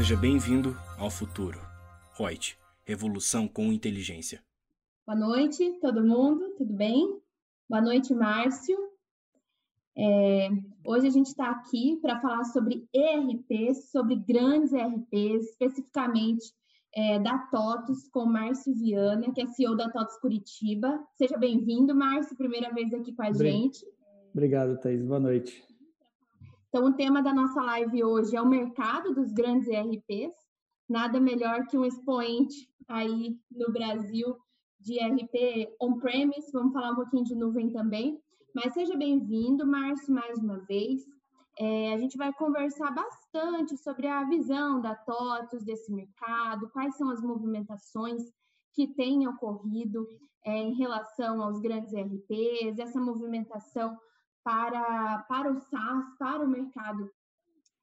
Seja bem-vindo ao futuro. Reut, revolução com inteligência. Boa noite, todo mundo, tudo bem? Boa noite, Márcio. É, hoje a gente está aqui para falar sobre ERPs, sobre grandes ERPs, especificamente é, da TOTUS, com Márcio Viana, que é CEO da TOTUS Curitiba. Seja bem-vindo, Márcio, primeira vez aqui com a gente. Obrigado, Thaís. Boa noite. Então, o tema da nossa live hoje é o mercado dos grandes ERPs. Nada melhor que um expoente aí no Brasil de ERP on-premise. Vamos falar um pouquinho de nuvem também. Mas seja bem-vindo, Márcio, mais uma vez. É, a gente vai conversar bastante sobre a visão da TOTUS desse mercado, quais são as movimentações que têm ocorrido é, em relação aos grandes ERPs, essa movimentação para, para o SaaS, para o mercado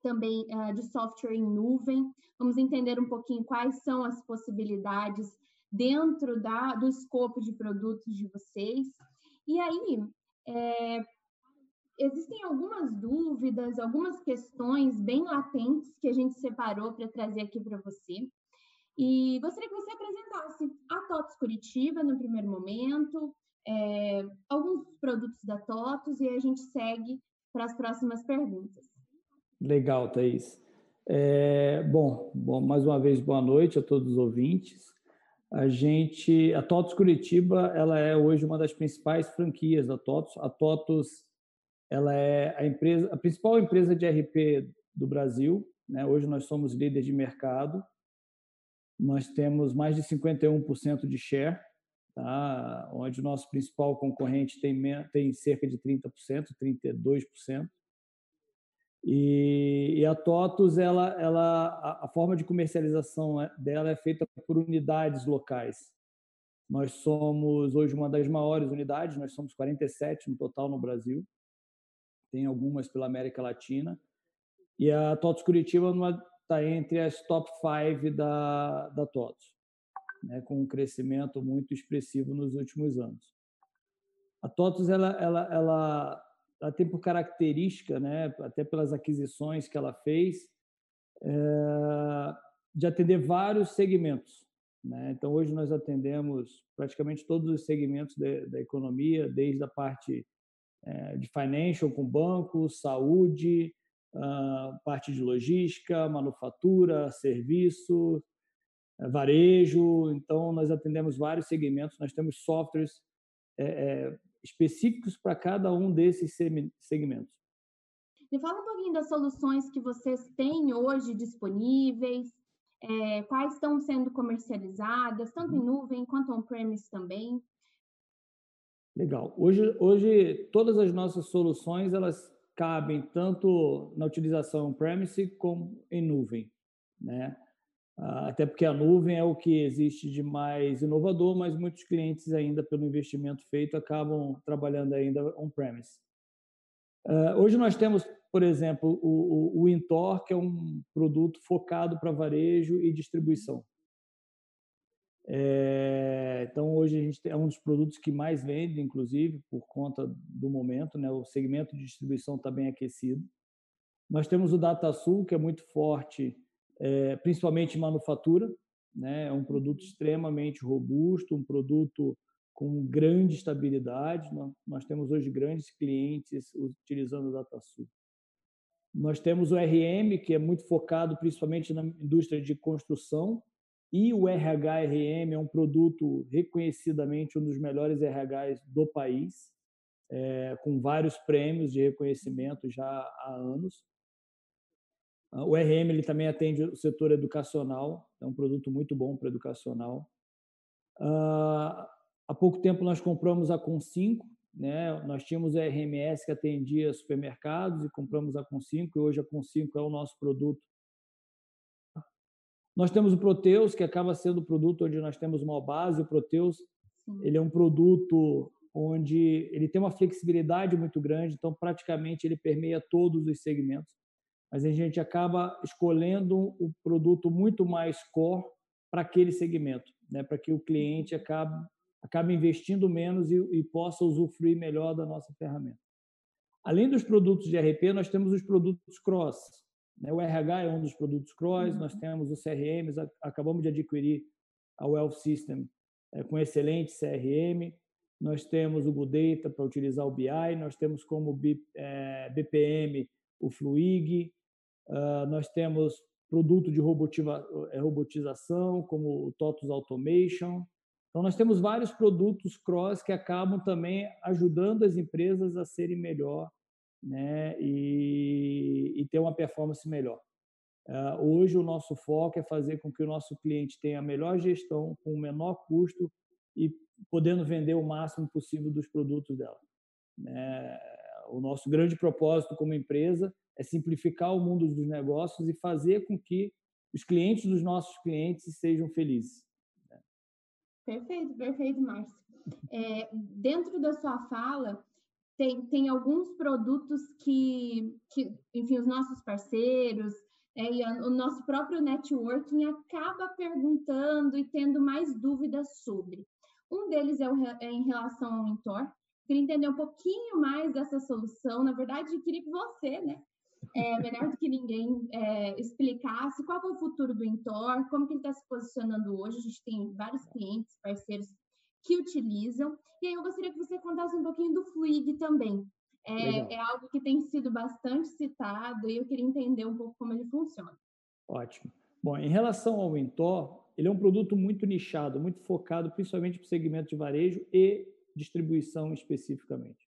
também uh, de software em nuvem. Vamos entender um pouquinho quais são as possibilidades dentro da, do escopo de produtos de vocês. E aí, é, existem algumas dúvidas, algumas questões bem latentes que a gente separou para trazer aqui para você. E gostaria que você apresentasse a TOTS Curitiba no primeiro momento, é, alguns produtos da TOTUS e a gente segue para as próximas perguntas. Legal, Thaís. É, bom, bom, mais uma vez, boa noite a todos os ouvintes. A gente, a TOTUS Curitiba, ela é hoje uma das principais franquias da TOTUS. A TOTUS, ela é a empresa, a principal empresa de RP do Brasil. Né? Hoje nós somos líderes de mercado. Nós temos mais de 51% de share tá? onde o nosso principal concorrente tem, tem cerca de 30%, 32%. E, e a TOTUS, ela, ela, a, a forma de comercialização é, dela é feita por unidades locais. Nós somos hoje uma das maiores unidades, nós somos 47 no total no Brasil, tem algumas pela América Latina, e a TOTUS Curitiba está entre as top 5 da, da TOTUS né, com um crescimento muito expressivo nos últimos anos. A TOTUS ela, ela, ela, ela tem por característica, né, até pelas aquisições que ela fez, é, de atender vários segmentos. Né? Então, hoje nós atendemos praticamente todos os segmentos de, da economia, desde a parte é, de financial com banco, saúde, uh, parte de logística, manufatura, serviço, varejo. Então, nós atendemos vários segmentos, nós temos softwares é, é, específicos para cada um desses segmentos. Me fala um pouquinho das soluções que vocês têm hoje disponíveis, é, quais estão sendo comercializadas, tanto em uhum. nuvem quanto on-premise também. Legal. Hoje, hoje, todas as nossas soluções elas cabem tanto na utilização on-premise como em nuvem. Né? Ah, até porque a nuvem é o que existe de mais inovador, mas muitos clientes ainda pelo investimento feito acabam trabalhando ainda on-premise. Ah, hoje nós temos, por exemplo, o, Intor, que é um produto focado para varejo e distribuição. É, então hoje a gente é um dos produtos que mais vende, inclusive por conta do momento, né? O segmento de distribuição está bem aquecido. Nós temos o DataSul, que é muito forte é, principalmente manufatura. Né? É um produto extremamente robusto, um produto com grande estabilidade. Nós temos hoje grandes clientes utilizando o DataSul. Nós temos o RM, que é muito focado principalmente na indústria de construção, e o RH-RM é um produto reconhecidamente um dos melhores RHs do país, é, com vários prêmios de reconhecimento já há anos. Ah, o RM ele também atende o setor educacional, é um produto muito bom para educacional. Uh, há pouco tempo nós compramos a Com5, né? nós tínhamos a RMS que atendia supermercados e compramos a Com5 e hoje a Com5 é o nosso produto. Nós temos o Proteus, que acaba sendo o produto onde nós temos uma base. O Proteus ele é um produto onde ele tem uma flexibilidade muito grande, então praticamente ele permeia todos os segmentos mas a gente acaba escolhendo o produto muito mais core para aquele segmento, né? para que o cliente acabe, acabe investindo menos e, e possa usufruir melhor da nossa ferramenta. Além dos produtos de RP, nós temos os produtos cross. Né? O RH é um dos produtos cross, uhum. nós temos o CRM, acabamos de adquirir a Wealth System é, com excelente CRM, nós temos o Good Data para utilizar o BI, nós temos como BPM o Fluig, ah, nós temos produto de é, robotização, como o TOTUS Automation. Então, nós temos vários produtos cross que acabam também ajudando as empresas a serem melhor né, e, e ter uma performance melhor. Uh, hoje, o nosso foco é fazer com que o nosso cliente tenha a melhor gestão, com o menor custo e podendo vender o máximo possível dos produtos dela. É, o nosso grande propósito como empresa é simplificar o mundo dos negócios e fazer com que os clientes dos nossos clientes sejam felizes. Né? Perfeito, perfeito, Márcio. É, dentro da sua fala, tem, tem alguns produtos que, que, enfim, os nossos parceiros é, e a, o nosso próprio networking acaba perguntando e tendo mais dúvidas sobre. Um deles é, o, é em relação ao Mentor. Queria entender um pouquinho mais dessa solução. Na verdade, queria que você, né, é, melhor do que ninguém, é, explicasse qual é o futuro do Intor, como que ele está se posicionando hoje. A gente tem vários clientes, parceiros que utilizam. E aí eu gostaria que você contasse um pouquinho do Fluid também. É, é, algo que tem sido bastante citado e eu queria entender um pouco como ele funciona. Ótimo. Bom, em relação ao Intor, ele é um produto muito nichado, muito focado principalmente para o segmento de varejo e distribuição especificamente.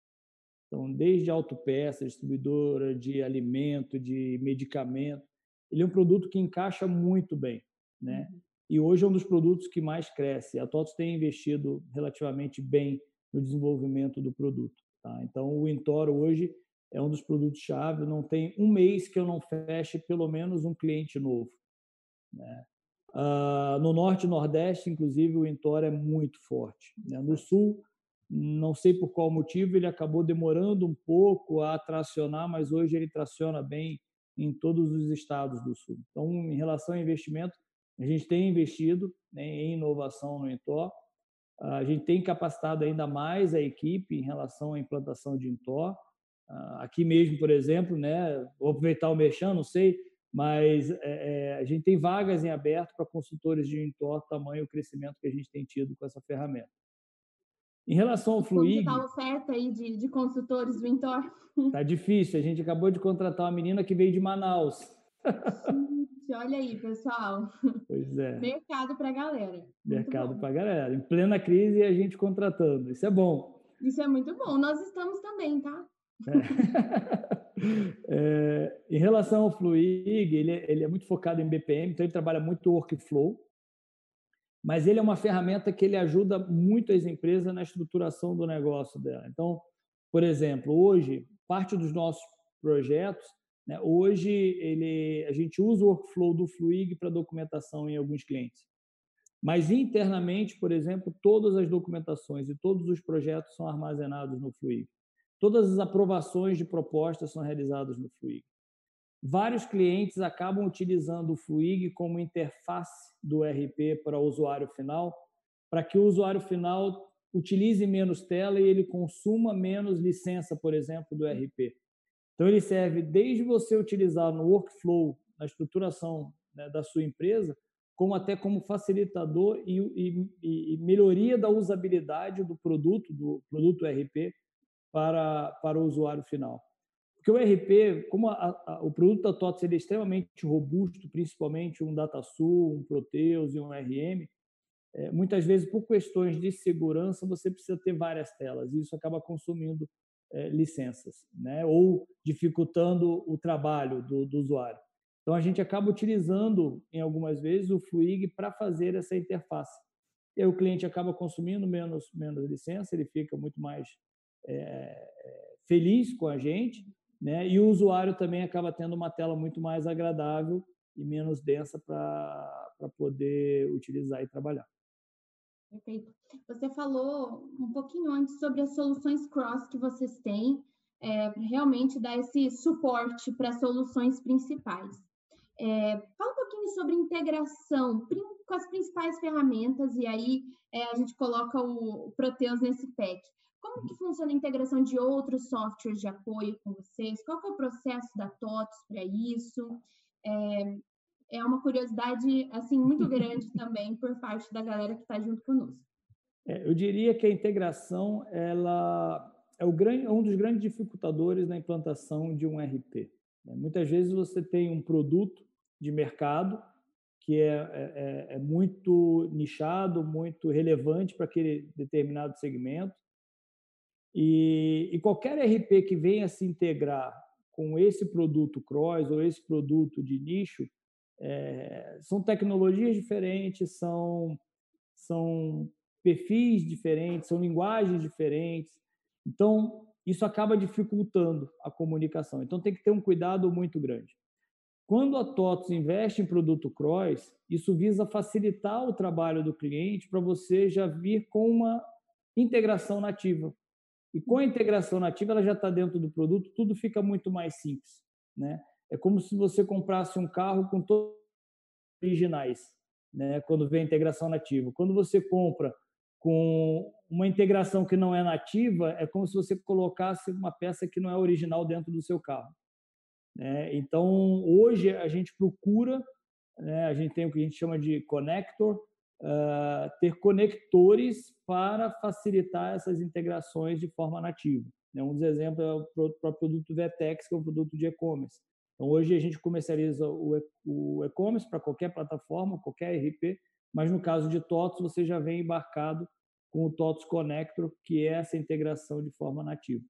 Então, desde autopeça, distribuidora de alimento, de medicamento, ele é um produto que encaixa muito bem, né? Uhum. E hoje é um dos produtos que mais cresce. A TOTOS tem investido relativamente bem no desenvolvimento do produto. Tá? Então, o Intoro hoje é um dos produtos-chave. Não tem um mês que eu não feche pelo menos um cliente novo. Né? Uh, no norte e nordeste, inclusive, o Intor é muito forte. Né? No sul, não sei por qual motivo, ele acabou demorando um pouco a tracionar, mas hoje ele traciona bem em todos os estados do sul. Então, em relação ao investimento, a gente tem investido né, em inovação no Intor. A gente tem capacitado ainda mais a equipe em relação à implantação de Intor. Ah, aqui mesmo, por exemplo, né, vou aproveitar o Mexão, não sei, mas é, é, a gente tem vagas em aberto para consultores de Intor, tamanho e crescimento que a gente tem tido com essa ferramenta. Em relação ao Fluig... Como está a oferta aí de, de consultores do Intor? Está difícil. A gente acabou de contratar uma menina que veio de Manaus. Gente, olha aí, pessoal. Pois é. Mercado para galera. Mercado para galera. Em plena crise, a gente contratando. Isso é bom. Isso é muito bom. Nós estamos também, tá? É. É, em relação ao Fluig, ele, é, ele é muito focado em BPM, então ele trabalha muito workflow, mas ele é uma ferramenta que ele ajuda muito as empresas na estruturação do negócio dela. Então, por exemplo, hoje, parte dos nossos projetos, né, hoje ele, a gente usa o workflow do Fluig para documentação em alguns clientes. Mas internamente, por exemplo, todas as documentações e todos os projetos são armazenados no Fluig. Todas as aprovações de propostas são realizadas no Fluig. Vários clientes acabam utilizando o Fluig como interface do RP para o usuário final, para que o usuário final utilize menos tela e ele consuma menos licença, por exemplo, do RP. Então, ele serve desde você utilizar no workflow, na estruturação né, da sua empresa, como até como facilitador e, e, e, melhoria da usabilidade do produto, do produto RP, para, para o usuário final. Porque o RP, como a, a, o produto da TOTS é extremamente robusto, principalmente um DataSul, um Proteus e um RM, é, muitas vezes, por questões de segurança, você precisa ter várias telas, e isso acaba consumindo é, licenças, né? ou dificultando o trabalho do, do usuário. Então, a gente acaba utilizando, em algumas vezes, o Fluig para fazer essa interface. E aí o cliente acaba consumindo menos, menos licença, ele fica muito mais é, feliz com a gente, né? E o usuário também acaba tendo uma tela muito mais agradável e menos densa para poder utilizar e trabalhar. Perfeito. Você falou um pouquinho antes sobre as soluções cross que vocês têm, é, realmente dar esse suporte para soluções principais. É, fala um pouquinho sobre integração com as principais ferramentas, e aí é, a gente coloca o, o Proteus nesse pack. Como que funciona a integração de outros softwares de apoio com vocês? Qual é o processo da TOTOS para isso? É, é uma curiosidade assim muito grande também por parte da galera que está junto conosco. É, eu diria que a integração ela é, grande, é um dos grandes dificultadores na implantação de um RP. Né? Muitas vezes você tem um produto de mercado que é, é, é, é muito nichado, muito relevante para aquele determinado segmento. E, e, qualquer RP que venha se integrar com esse produto cross ou esse produto de nicho, é, são tecnologias diferentes, são, são perfis diferentes, são linguagens diferentes. Então, isso acaba dificultando a comunicação. Então, tem que ter um cuidado muito grande. Quando a TOTOS investe em produto cross, isso visa facilitar o trabalho do cliente para você já vir com uma integração nativa. E com a integração nativa, ela já está dentro do produto, tudo fica muito mais simples. Né? É como se você comprasse um carro com todos originais, né? quando vem a integração nativa. Quando você compra com uma integração que não é nativa, é como se você colocasse uma peça que não é original dentro do seu carro. Né? Então, hoje a gente procura, né, a gente tem o que a gente chama de connector, uh, ter conectores para facilitar essas integrações de forma nativa. Né? Um dos exemplos é o próprio produto Vetex, que é um produto de e-commerce. Então, hoje a gente comercializa o e-commerce para qualquer plataforma, qualquer RP, mas no caso de TOTOS, você já vem embarcado com o TOTOS Connector, que é essa integração de forma nativa.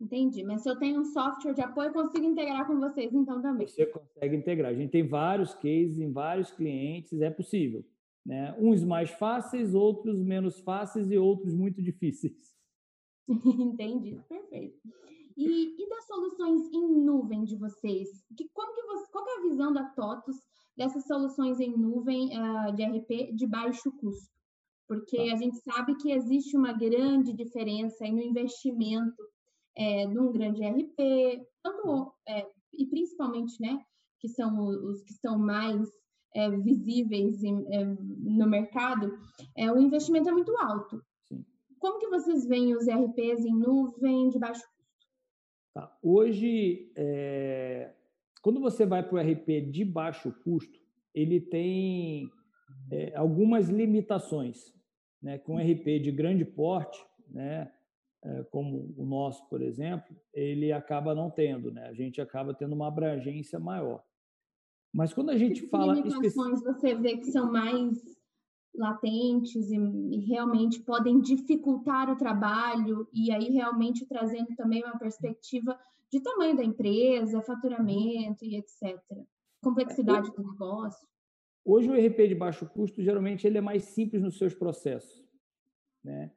Entendi, mas se eu tenho um software de apoio, eu consigo integrar com vocês então também. Você consegue integrar. A gente tem vários cases em vários clientes, é possível. Né? Uns mais fáceis, outros menos fáceis e outros muito difíceis. Entendi, perfeito. E, e, das soluções em nuvem de vocês? Que, como que você, qual que é a visão da TOTUS dessas soluções em nuvem uh, de RP de baixo custo? Porque tá. a gente sabe que existe uma grande diferença no investimento é, num grande RP, tanto, é, e principalmente, né, que são os que estão mais é, visíveis em, é, no mercado, é, o investimento é muito alto. Sim. Como que vocês veem os RPs em nuvem de baixo custo? Tá. Hoje, é, quando você vai para o RP de baixo custo, ele tem algumas limitações. Né? Com um RP de grande porte, né? Eh, como o nosso, por exemplo, ele acaba não tendo, né? A gente acaba tendo uma abrangência maior. Mas quando a gente que fala. limitações você vê que são mais latentes e, e, realmente podem dificultar o trabalho, e aí realmente trazendo também uma perspectiva de tamanho da empresa, faturamento e etc. Complexidade é, do negócio. Hoje o RP de baixo custo, geralmente, ele é mais simples nos seus processos. Né?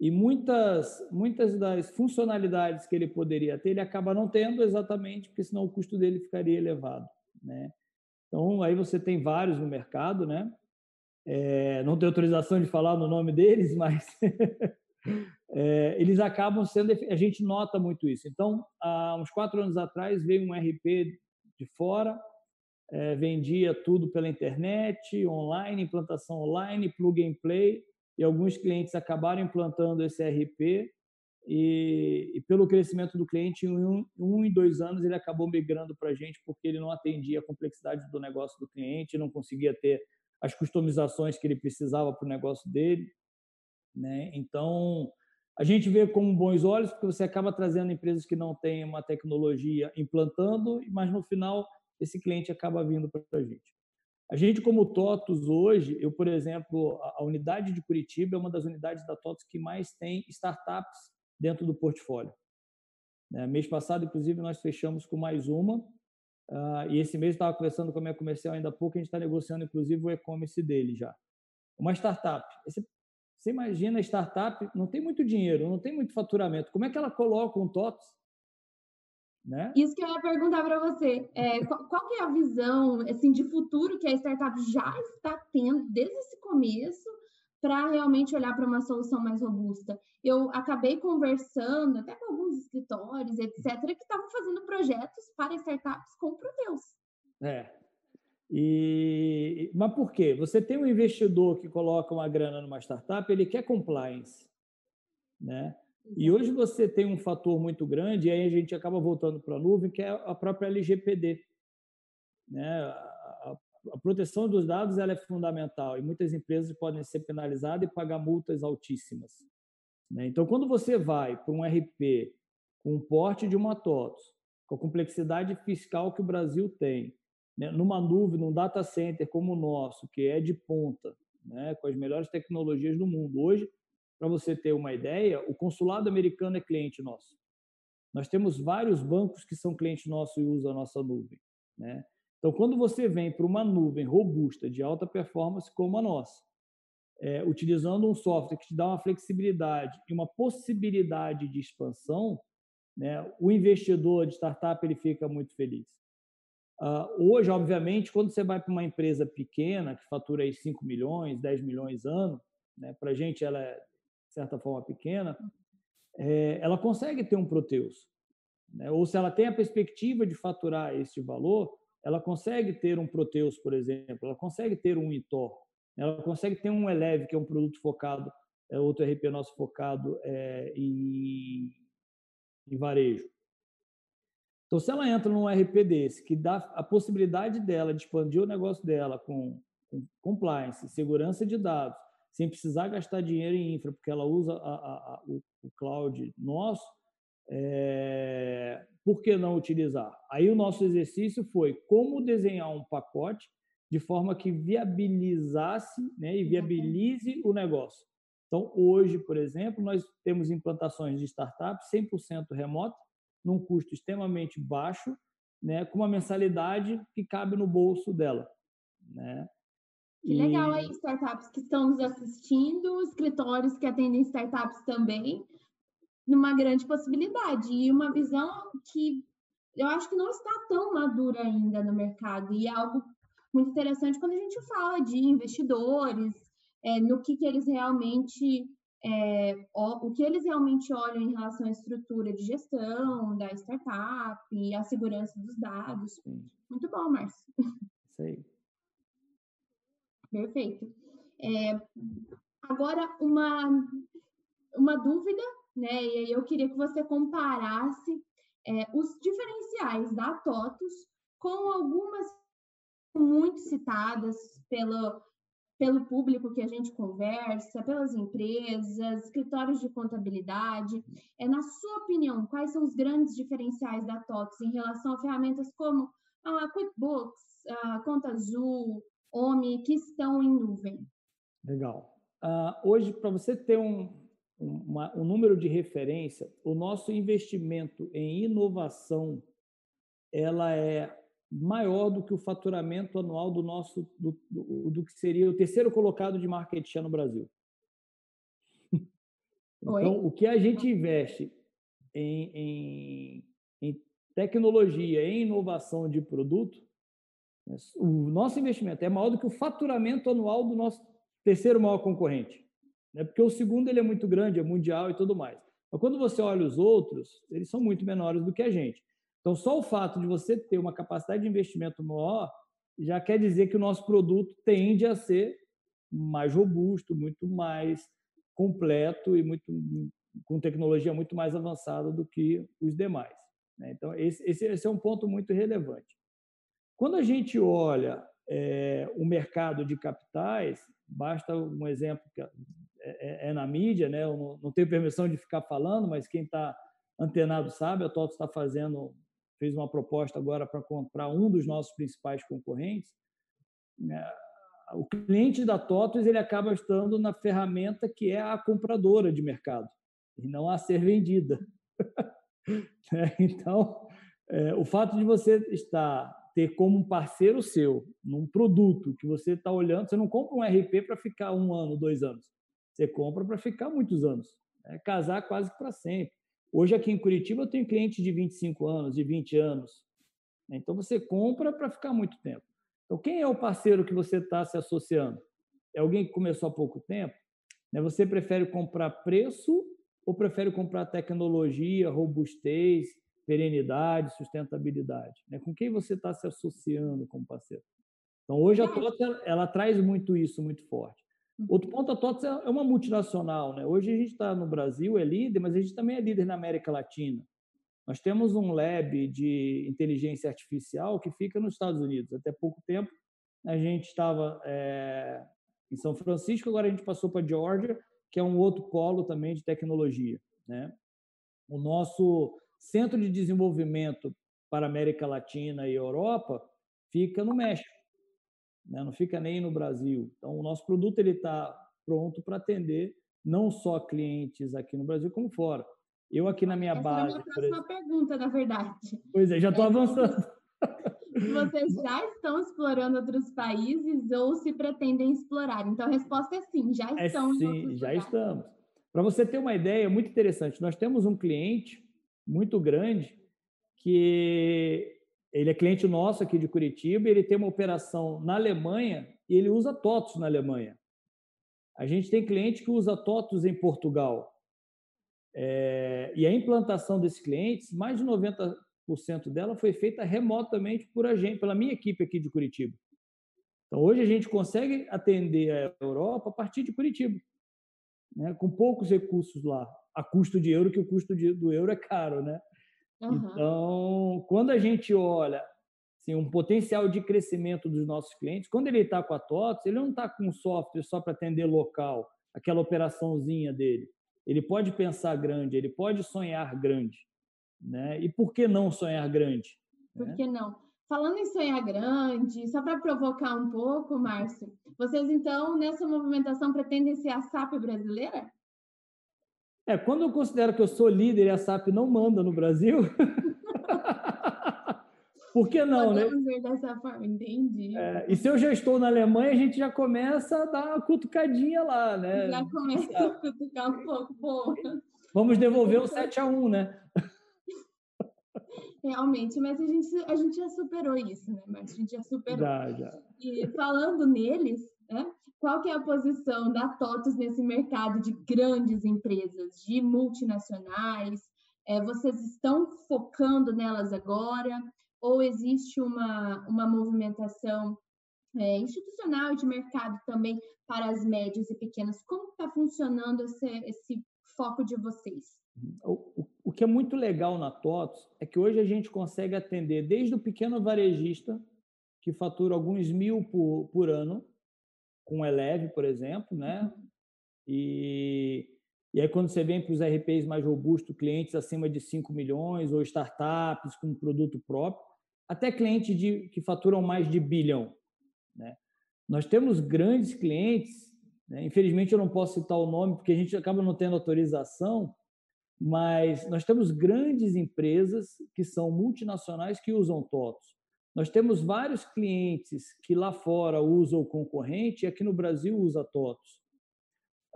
E muitas, muitas das funcionalidades que ele poderia ter, ele acaba não tendo exatamente, porque senão o custo dele ficaria elevado. Né? Então, aí você tem vários no mercado, né? É, não tenho autorização de falar no nome deles, mas é, eles acabam sendo. A gente nota muito isso. Então, há uns quatro anos atrás, veio um RP de fora, é, vendia tudo pela internet, online, implantação online, plug and play e alguns clientes acabaram implantando esse RP e, e pelo crescimento do cliente, em um, um dois anos ele acabou migrando para a gente porque ele não atendia a complexidade do negócio do cliente, não conseguia ter as customizações que ele precisava para o negócio dele. Né? Então, a gente vê com bons olhos porque você acaba trazendo empresas que não têm uma tecnologia implantando, mas no final esse cliente acaba vindo para a gente. A gente, como TOTUS, hoje, eu, por exemplo, a unidade de Curitiba é uma das unidades da TOTUS que mais tem startups dentro do portfólio. Né, mês passado, inclusive, nós fechamos com mais uma, uh, e esse mês estava conversando com a minha comercial ainda há pouco, a gente está negociando, inclusive, o e-commerce dele já. Uma startup. Você imagina, a startup não tem muito dinheiro, não tem muito faturamento. Como é que ela coloca um TOTUS né? Isso que eu ia perguntar para você. É, qual, qual é a visão assim, de futuro que a startup já está tendo desde esse começo para realmente olhar para uma solução mais robusta? Eu acabei conversando até com alguns escritórios, etc., que estavam fazendo projetos para startups com Proteus. É. E, mas por quê? Você tem um investidor que coloca uma grana numa startup, ele quer compliance. né? E hoje você tem um fator muito grande, e aí a gente acaba voltando para a nuvem, que é a própria LGPD. Né? A, a proteção dos dados ela é fundamental e muitas empresas podem ser penalizadas e pagar multas altíssimas. Né? Então, quando você vai para um RP com o porte de uma TOTOS, com a complexidade fiscal que o Brasil tem, né? numa nuvem, num data center como o nosso, que é de ponta, né? com as melhores tecnologias do mundo. Hoje, para você ter uma ideia, o consulado americano é cliente nosso. Nós temos vários bancos que são clientes nossos e usam a nossa nuvem. Né? Então, quando você vem para uma nuvem robusta, de alta performance como a nossa, é, utilizando um software que te dá uma flexibilidade e uma possibilidade de expansão, né, o investidor de startup ele fica muito feliz. Uh, hoje, obviamente, quando você vai para uma empresa pequena, que fatura aí 5 milhões, 10 milhões ano, né, para a gente ela é, certa forma, pequena, é, ela consegue ter um Proteus. Né? Ou se ela tem a perspectiva de faturar esse valor, ela consegue ter um Proteus, por exemplo, ela consegue ter um Itor, ela consegue ter um Eleve, que é um produto focado, é outro RP nosso focado é, em, em varejo. Então, se ela entra num RP desse, que dá a possibilidade dela de expandir o negócio dela com, com compliance, segurança de dados, sem precisar gastar dinheiro em infra, porque ela usa a, a, a, o, o, cloud nosso, é, por que não utilizar? Aí o nosso exercício foi como desenhar um pacote de forma que viabilizasse né, e viabilize o negócio. Então, hoje, por exemplo, nós temos implantações de startups 100% remota, num custo extremamente baixo, né, com uma mensalidade que cabe no bolso dela. Né? Que legal aí, startups que estão nos assistindo, escritórios que atendem startups também, numa grande possibilidade. E uma visão que eu acho que não está tão madura ainda no mercado. E é algo muito interessante quando a gente fala de investidores, é, no que, que eles realmente é, o, o que eles realmente olham em relação à estrutura de gestão da startup e a segurança dos dados. Muito bom, Márcio. Isso aí. Perfeito. É, agora, uma, uma dúvida, né? E aí eu queria que você comparasse é, os diferenciais da TOTUS com algumas muito citadas pelo, pelo público que a gente conversa, pelas empresas, escritórios de contabilidade. É, na sua opinião, quais são os grandes diferenciais da TOTS em relação a ferramentas como a QuickBooks, a Conta Azul, OMI, que estão em nuvem? Legal. Uh, hoje, para você ter um, uma, um número de referência, o nosso investimento em inovação ela é maior do que o faturamento anual do nosso do, do, do que seria o terceiro colocado de market share no Brasil. Oi? Então, o que a gente investe em, em, em tecnologia, em inovação de produto, o nosso investimento é maior do que o faturamento anual do nosso terceiro maior concorrente. Né? Porque o segundo ele é muito grande, é mundial e tudo mais. Mas quando você olha os outros, eles são muito menores do que a gente. Então, só o fato de você ter uma capacidade de investimento maior já quer dizer que o nosso produto tende a ser mais robusto, muito mais completo e muito com tecnologia muito mais avançada do que os demais. Né? Então, esse, esse, é um ponto muito relevante. Quando a gente olha é, o mercado de capitais, basta um exemplo que é, é, é na mídia, né? eu não, tenho permissão de ficar falando, mas quem está antenado sabe, a TOTO está fazendo fez uma proposta agora para comprar um dos nossos principais concorrentes, né, o cliente da TOTOS ele acaba estando na ferramenta que é a compradora de mercado e não a ser vendida. Né, então, é, o fato de você estar ter como um parceiro seu num produto que você está olhando, você não compra um RP para ficar um ano, dois anos, você compra para ficar muitos anos, é casar quase para sempre. Hoje, aqui em Curitiba, eu tenho clientes de 25 anos, de 20 anos. Então, você compra para ficar muito tempo. Então, quem é o parceiro que você está se associando? É alguém que começou há pouco tempo? Né, você prefere comprar preço ou prefere comprar tecnologia, robustez, perenidade, sustentabilidade? Né, com quem você está se associando como parceiro? Então, hoje a TOTA ela traz muito isso, muito forte. Uhum. Outro ponto, a TOTS é, é uma multinacional. Né? Hoje a gente está no Brasil, é líder, mas a gente também é líder na América Latina. Nós temos um lab de inteligência artificial que fica nos Estados Unidos. Até pouco tempo a gente estava é, em São Francisco, agora a gente passou para Georgia, que é um outro polo também de tecnologia. Né? O nosso centro de desenvolvimento para América Latina e Europa fica no México, né? não fica nem no Brasil. Então, o nosso produto está pronto para atender não só clientes aqui no Brasil, como fora. Eu aqui na minha Essa base. Essa é a próxima pergunta, na verdade. Pois é, já estou é, avançando. Vocês já estão explorando outros países ou se pretendem explorar? Então a resposta é sim, já é estão. É sim, já lugares. estamos. Para você ter uma ideia muito interessante, nós temos um cliente muito grande que ele é cliente nosso aqui de Curitiba, ele tem uma operação na Alemanha e ele usa TOTOS na Alemanha. A gente tem cliente que usa TOTOS em Portugal. É, e a implantação desses clientes, mais de 90% dela foi feita remotamente por a gente, pela minha equipe aqui de Curitiba. Então, hoje a gente consegue atender a Europa a partir de Curitiba, né, com poucos recursos lá, a custo de euro, que o custo de, do euro é caro, né? Uhum. Então, quando a gente olha assim, um potencial de crescimento dos nossos clientes, quando ele está com a TOTS, ele não está com um software só para atender local, aquela operaçãozinha dele. Ele pode pensar grande, ele pode sonhar grande. Né? E por que não sonhar grande? Por né? que não? Falando em sonhar grande, só para provocar um pouco, Márcio, vocês então, nessa movimentação, pretendem ser a SAP brasileira? É, quando eu considero que eu sou líder e a SAP não manda no Brasil, Por que não, né? Podemos né? ver dessa forma, entendi. É, e se eu já estou na Alemanha, a gente já começa a dar uma cutucadinha lá, né? Já começa a cutucar um pouco, boa. Vamos devolver o 7 a 1 né? Realmente, mas a gente, a gente já superou isso, né? Mas a gente já superou. Já, já. E falando neles, né? Qual que é a posição da TOTUS nesse mercado de grandes empresas, de multinacionais? É, vocês estão focando nelas agora? ou existe uma, uma movimentação é, institucional de mercado também para as médias e pequenas? Como está funcionando esse, esse foco de vocês? O, o, que é muito legal na TOTOS é que hoje a gente consegue atender desde o pequeno varejista, que fatura alguns mil por, por ano, com Eleve, por exemplo, né? Uhum. E, e aí, quando você vem para os RPs mais robustos, clientes acima de 5 milhões ou startups com produto próprio, até clientes de, que faturam mais de bilhão. Né? Nós temos grandes clientes, né? infelizmente eu não posso citar o nome porque a gente acaba não tendo autorização, mas nós temos grandes empresas que são multinacionais que usam TOTOS. Nós temos vários clientes que lá fora usam o concorrente e aqui no Brasil usa TOTOS.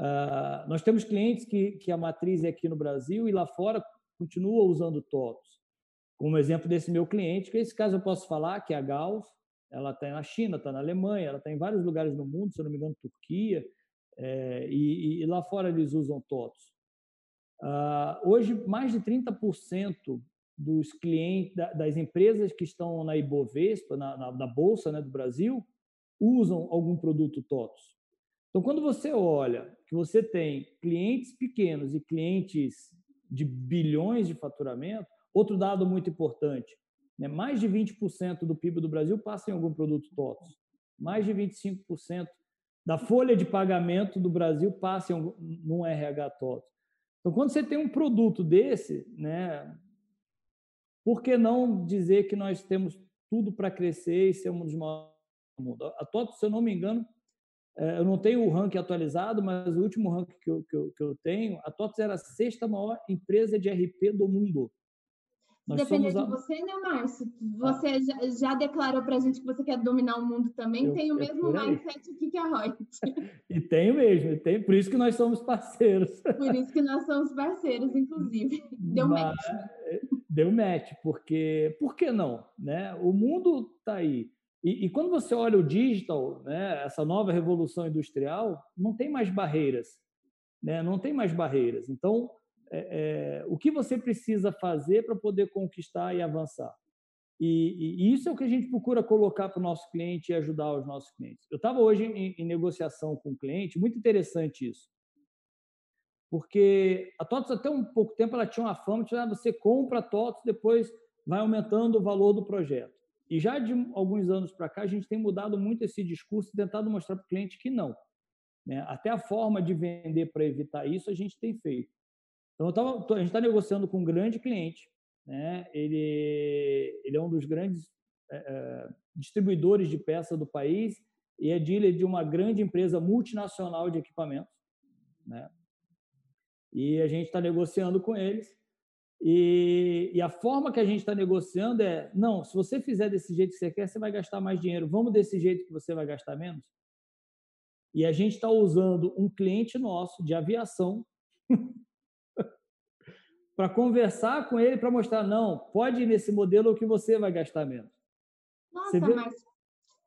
Uh, nós temos clientes que, que a matriz é aqui no Brasil e lá fora continua usando TOTOS. Como exemplo desse meu cliente, que esse caso eu posso falar, que é a Gauss, ela está na China, está na Alemanha, ela está em vários lugares no mundo, se eu não me engano, Turquia, é, e, e, lá fora eles usam TOTOS. Uh, hoje, mais de 30% dos clientes, das empresas que estão na Ibovespa, na, na, na Bolsa né, do Brasil, usam algum produto TOTOS. Então, quando você olha que você tem clientes pequenos e clientes de bilhões de faturamento, Outro dado muito importante: né? mais de 20% do PIB do Brasil passa em algum produto TOTOS. Mais de 25% da folha de pagamento do Brasil passa em um, num RH TOTOS. Então, quando você tem um produto desse, né, por que não dizer que nós temos tudo para crescer e ser um dos maiores do mundo? A TOTOS, se eu não me engano, é, eu não tenho o ranking atualizado, mas o último ranking que eu, que eu, que eu tenho, a TOTOS era a sexta maior empresa de RP do mundo. Nós Depender de a... você, né, Márcio? Você ah. já, já, declarou para a gente que você quer dominar o mundo também, eu, tem o mesmo mindset aqui que a Reut. e tenho mesmo, tem, por isso que nós somos parceiros. Por isso que nós somos parceiros, inclusive. Deu Mas, match. Deu match, porque por que não? Né? O mundo está aí. E, e, quando você olha o digital, né, essa nova revolução industrial, não tem mais barreiras. Né? Não tem mais barreiras. Então, é, é, o que você precisa fazer para poder conquistar e avançar. E, e, isso é o que a gente procura colocar para o nosso cliente e ajudar os nossos clientes. Eu estava hoje em, em, negociação com um cliente, muito interessante isso. Porque a TOTS, até um pouco tempo, ela tinha uma fama de ah, você compra a TOTS, depois vai aumentando o valor do projeto. E já de alguns anos para cá, a gente tem mudado muito esse discurso e tentado mostrar para o cliente que não. Né? Até a forma de vender para evitar isso, a gente tem feito. Então, tava, a gente está negociando com um grande cliente, né? ele, ele é um dos grandes é, distribuidores de peça do país e é dealer de uma grande empresa multinacional de equipamentos. Né? E a gente está negociando com eles. E, e, a forma que a gente está negociando é: não, se você fizer desse jeito que você quer, você vai gastar mais dinheiro. Vamos desse jeito que você vai gastar menos? E a gente está usando um cliente nosso de aviação para conversar com ele para mostrar, não, pode ir nesse modelo que você vai gastar menos. Nossa, mas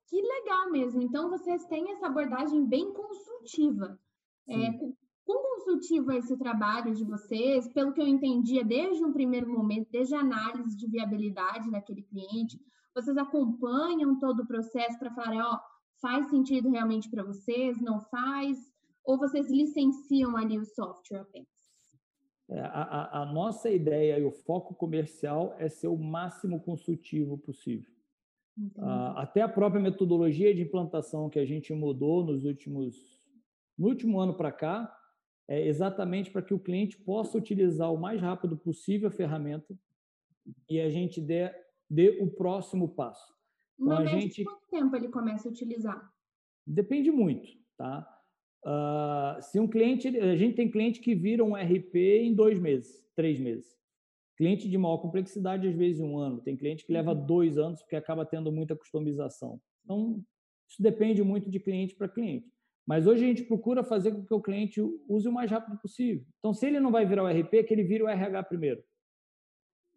que legal mesmo. Então, vocês têm essa abordagem bem consultiva. É, quão consultivo é esse trabalho de vocês? Pelo que eu entendia, desde um primeiro momento, desde a análise de viabilidade daquele cliente, vocês acompanham todo o processo para falar, ó, faz sentido realmente para vocês, não faz? Ou vocês licenciam ali o software apenas? É, a, a, nossa ideia e o foco comercial é ser o máximo consultivo possível. Ah, até a própria metodologia de implantação que a gente mudou nos últimos, no último ano para cá, é exatamente para que o cliente possa utilizar o mais rápido possível a ferramenta e a gente dê, dê o próximo passo. Então, a gente... quanto tempo ele começa a utilizar? Depende muito, tá? Uh, se um cliente, a gente tem cliente que vira um RP em dois meses, três meses. Cliente de maior complexidade, às vezes um ano. Tem cliente que leva uhum. dois anos porque acaba tendo muita customização. Então, isso depende muito de cliente para cliente. Mas hoje a gente procura fazer com que o cliente use o mais rápido possível. Então, se ele não vai virar o RP, que ele vire o RH primeiro.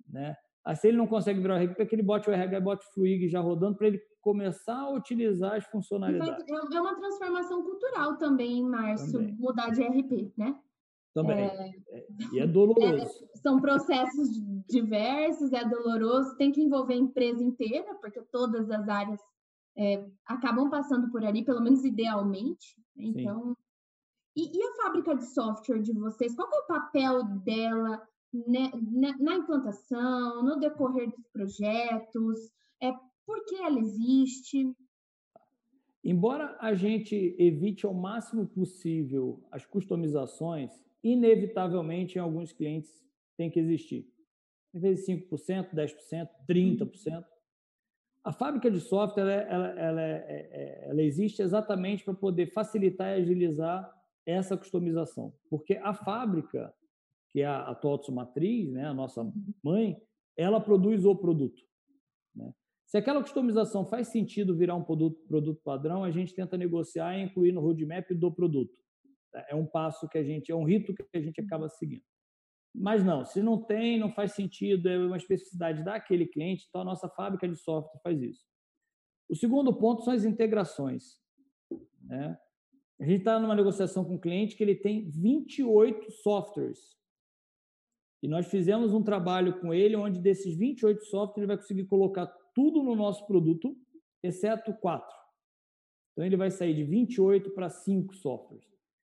Né? Aí, se ele não consegue virar o RP, que ele bote o RH e bote o Fluig já rodando para ele começar a utilizar as funcionalidades. É, é uma transformação cultural também, Márcio, também. mudar de RP, né? Também. É, é, e é doloroso. É, são processos diversos, é doloroso, tem que envolver a empresa inteira, porque todas as áreas é, acabam passando por ali, pelo menos idealmente. Né? Então, e, e, a fábrica de software de vocês? Qual é o papel dela né, né, na implantação, no decorrer dos projetos? É, por que ela existe? Embora a gente evite ao máximo possível as customizações, inevitavelmente em alguns clientes tem que existir. Às vezes 5%, 10%, 30%. A fábrica de software ela, ela, é, é, ela existe exatamente para poder facilitar e agilizar essa customização. Porque a fábrica que é a, a TOTSO Matriz, né, a nossa mãe, ela produz o produto. Né? Se aquela customização faz sentido virar um produto, produto padrão, a gente tenta negociar e incluir no roadmap do produto. É um passo que a gente, é um rito que a gente acaba seguindo. Mas não, se não tem, não faz sentido, é uma especificidade daquele cliente, então a nossa fábrica de software faz isso. O segundo ponto são as integrações. Né? A gente está numa negociação com um cliente que ele tem 28 softwares e nós fizemos um trabalho com ele, onde desses 28 softwares, ele vai conseguir colocar tudo no nosso produto, exceto quatro. Então, ele vai sair de 28 para 5 softwares.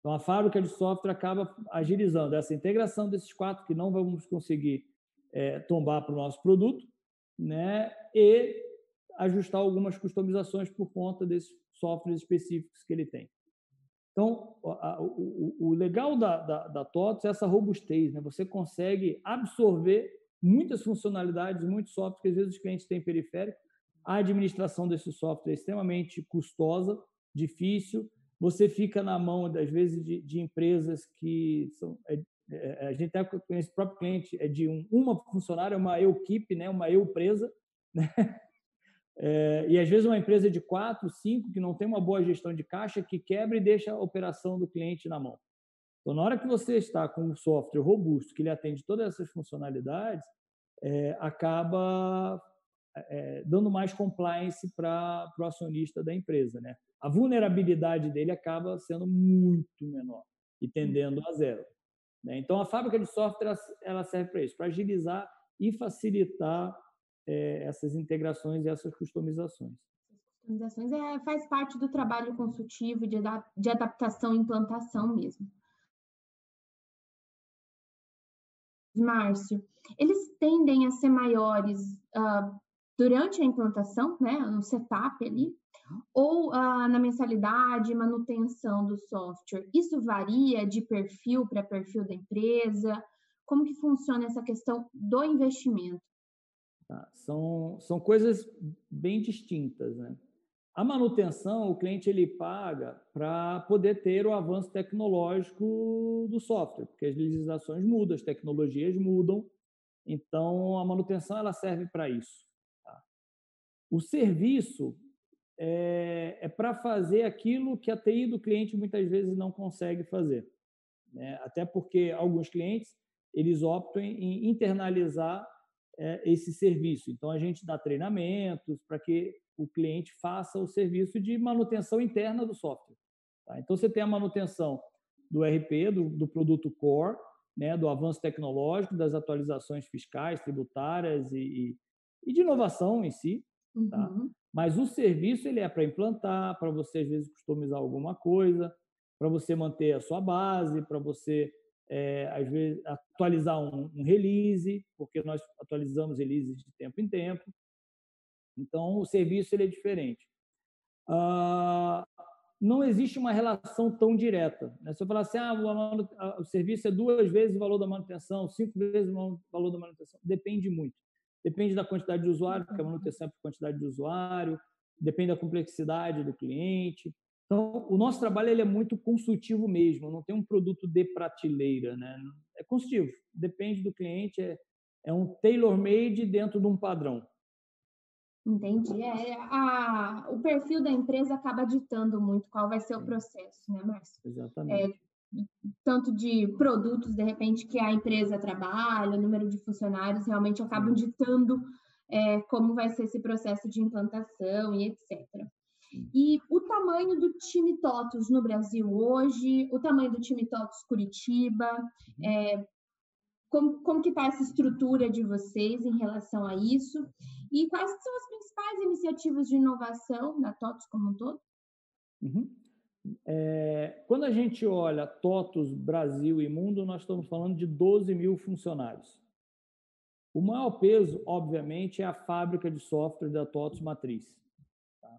Então, a fábrica de software acaba agilizando essa integração desses quatro, que não vamos conseguir é, tombar para o nosso produto, né? e ajustar algumas customizações por conta desses softwares específicos que ele tem. Então, a, o, o, legal da, da, da TOTS é essa robustez, né? Você consegue absorver muitas funcionalidades, muitos softwares que às vezes os clientes têm periférico. A administração desse software é extremamente custosa, difícil. Você fica na mão, às vezes, de, de empresas que são. É, é, a gente tem com esse próprio cliente, é de um, uma funcionária, uma equipe, né? uma eu presa, né? É, e às vezes uma empresa de quatro, cinco, que não tem uma boa gestão de caixa, que quebra e deixa a operação do cliente na mão. Então, na hora que você está com um software robusto que lhe atende todas essas funcionalidades, é, acaba é, dando mais compliance para o acionista da empresa. Né? A vulnerabilidade dele acaba sendo muito menor e tendendo a zero. Né? Então, a fábrica de software ela serve para isso, para agilizar e facilitar é, essas integrações e essas customizações. Customizações é, faz parte do trabalho consultivo de, de adaptação e implantação mesmo. Márcio, eles tendem a ser maiores uh, durante a implantação, né, no setup ali, ou uh, na mensalidade, manutenção do software. Isso varia de perfil para perfil da empresa? Como que funciona essa questão do investimento? Tá, são, são coisas bem distintas, né? A manutenção, o cliente ele paga para poder ter o avanço tecnológico do software, porque as legislações mudam, as tecnologias mudam, então a manutenção ela serve para isso. O serviço é, é para fazer aquilo que a TI do cliente muitas vezes não consegue fazer, né? até porque alguns clientes eles optam em internalizar é, esse serviço. Então a gente dá treinamentos para que o cliente faça o serviço de manutenção interna do software. Tá? Então, você tem a manutenção do RP, do, do, produto core, né, do avanço tecnológico, das atualizações fiscais, tributárias e, e, e de inovação em si. Tá? Uhum. Mas o serviço ele é para implantar, para você, às vezes, customizar alguma coisa, para você manter a sua base, para você, é, às vezes, atualizar um, um release, porque nós atualizamos releases de tempo em tempo. Então, o serviço ele é diferente. Ah, não existe uma relação tão direta. Né? Se eu falar assim, ah, o, o, serviço é duas vezes o valor da manutenção, cinco vezes o valor da manutenção, depende muito. Depende da quantidade de usuário, porque a manutenção é por quantidade de usuário, depende da complexidade do cliente. Então, o nosso trabalho ele é muito consultivo mesmo, não tem um produto de prateleira, né? É consultivo, depende do cliente, é, é um tailor-made dentro de um padrão. Entendi. É, a, o perfil da empresa acaba ditando muito qual vai ser o processo, né, Márcio? Exatamente. É, tanto de produtos, de repente, que a empresa trabalha, o número de funcionários, realmente acabam ditando é, como vai ser esse processo de implantação e etc. E o tamanho do time TOTUS no Brasil hoje, o tamanho do time TOTUS Curitiba, uhum. é, como, como que está essa estrutura de vocês em relação a isso? E quais são as principais iniciativas de inovação da TOTUS como um todo? Uhum. É, quando a gente olha TOTUS Brasil e mundo, nós estamos falando de 12 mil funcionários. O maior peso, obviamente, é a fábrica de software da TOTUS Matriz. Tá?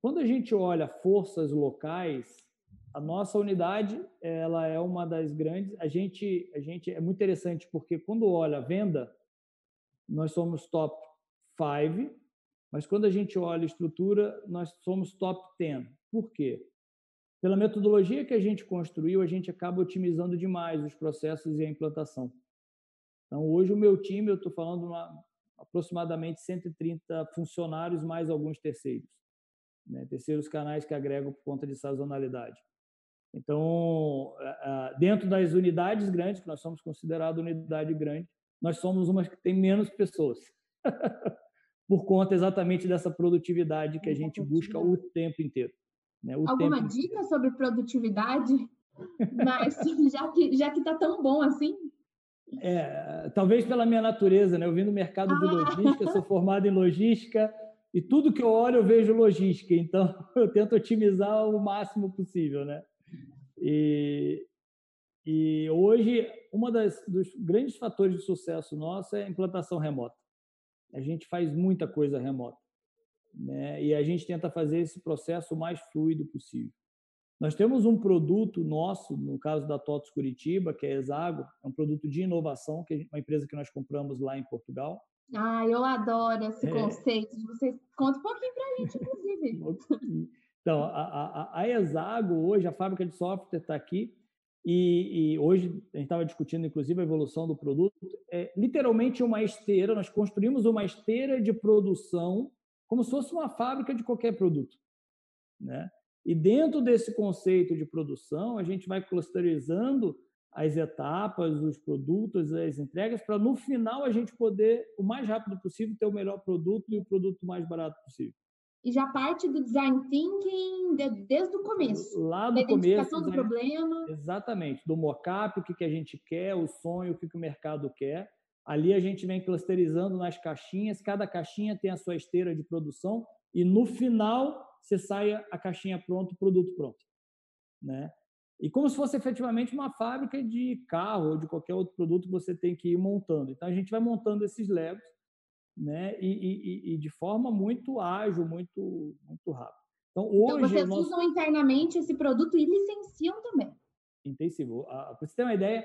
Quando a gente olha forças locais, a nossa unidade ela é uma das grandes. A gente, a gente é muito interessante porque quando olha a venda, nós somos top 5, mas quando a gente olha a estrutura, nós somos top 10. Por quê? Pela metodologia que a gente construiu, a gente acaba otimizando demais os processos e a implantação. Então, hoje o meu time, eu estou falando uma, aproximadamente 130 funcionários mais alguns terceiros. Né? Terceiros canais que agregam por conta de sazonalidade. Então, dentro das unidades grandes, que nós somos considerados unidade grande, nós somos umas que tem menos pessoas. Por conta exatamente dessa produtividade que a gente busca o tempo inteiro. Né? Alguma tempo dica sobre produtividade? Mas já que já que está tão bom assim? É, talvez pela minha natureza, né? Eu vim do mercado ah. de logística, sou formado em logística e tudo que eu olho eu vejo logística. Então eu tento otimizar o máximo possível, né? E, e hoje, uma das dos grandes fatores de sucesso nosso é a implantação remota. A gente faz muita coisa remota, né? E a gente tenta fazer esse processo o mais fluido possível. Nós temos um produto nosso, no caso da TOTOS Curitiba, que é Exago, é um produto de inovação, que é uma empresa que nós compramos lá em Portugal. Ah, eu adoro esse é. conceito. Você conta um pouquinho para a gente, inclusive. Então, a, a, a Exago hoje, a fábrica de software está aqui, e, e, hoje a gente estava discutindo, inclusive, a evolução do produto. É literalmente uma esteira, nós construímos uma esteira de produção como se fosse uma fábrica de qualquer produto. Né? E dentro desse conceito de produção, a gente vai clusterizando as etapas, os produtos, as entregas, para no final a gente poder, o mais rápido possível, ter o melhor produto e o produto mais barato possível e já parte do design thinking de, desde o começo. Lá do da identificação começo, do problema. Exatamente, do mockup, o que, que a gente quer, o sonho, o que, que o mercado quer. Ali a gente vem clusterizando nas caixinhas, cada caixinha tem a sua esteira de produção e no final você sai a caixinha pronta, o produto pronto, né? E como se fosse efetivamente uma fábrica de carro ou de qualquer outro produto que você tem que ir montando. Então a gente vai montando esses Legos, né? E, e, e de forma muito ágil, muito muito rápida. Então, então hoje então, vocês nosso... usam internamente esse produto e licenciam também. Intensivo. Para você ter uma ideia,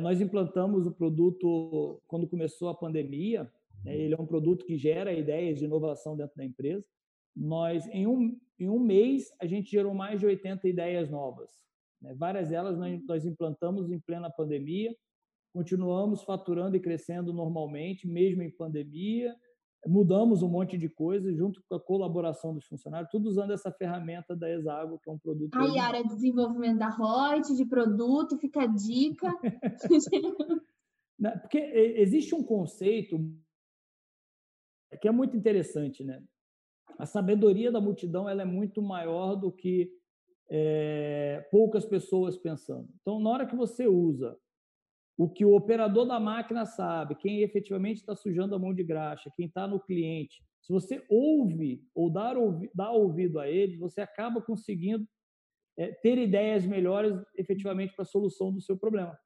nós implantamos o produto quando começou a pandemia. Né, ele é um produto que gera ideias de inovação dentro da empresa. Nós, em um, em um mês, a gente gerou mais de 80 ideias novas. Né? Várias delas nós implantamos em plena pandemia. Continuamos faturando e crescendo normalmente, mesmo em pandemia mudamos um monte de coisa junto com a colaboração dos funcionários, tudo usando essa ferramenta da Exago, que é um produto. Aí, área de desenvolvimento da Reut, de produto, fica a dica. Porque existe um conceito que é muito interessante, né? A sabedoria da multidão ela é muito maior do que é, poucas pessoas pensando. Então, na hora que você usa o que o operador da máquina sabe, quem efetivamente está sujando a mão de graxa, quem está no cliente. Se você ouve ou dar, ouvi, dá ouvido a eles, você acaba conseguindo é, ter ideias melhores efetivamente para a solução do seu problema.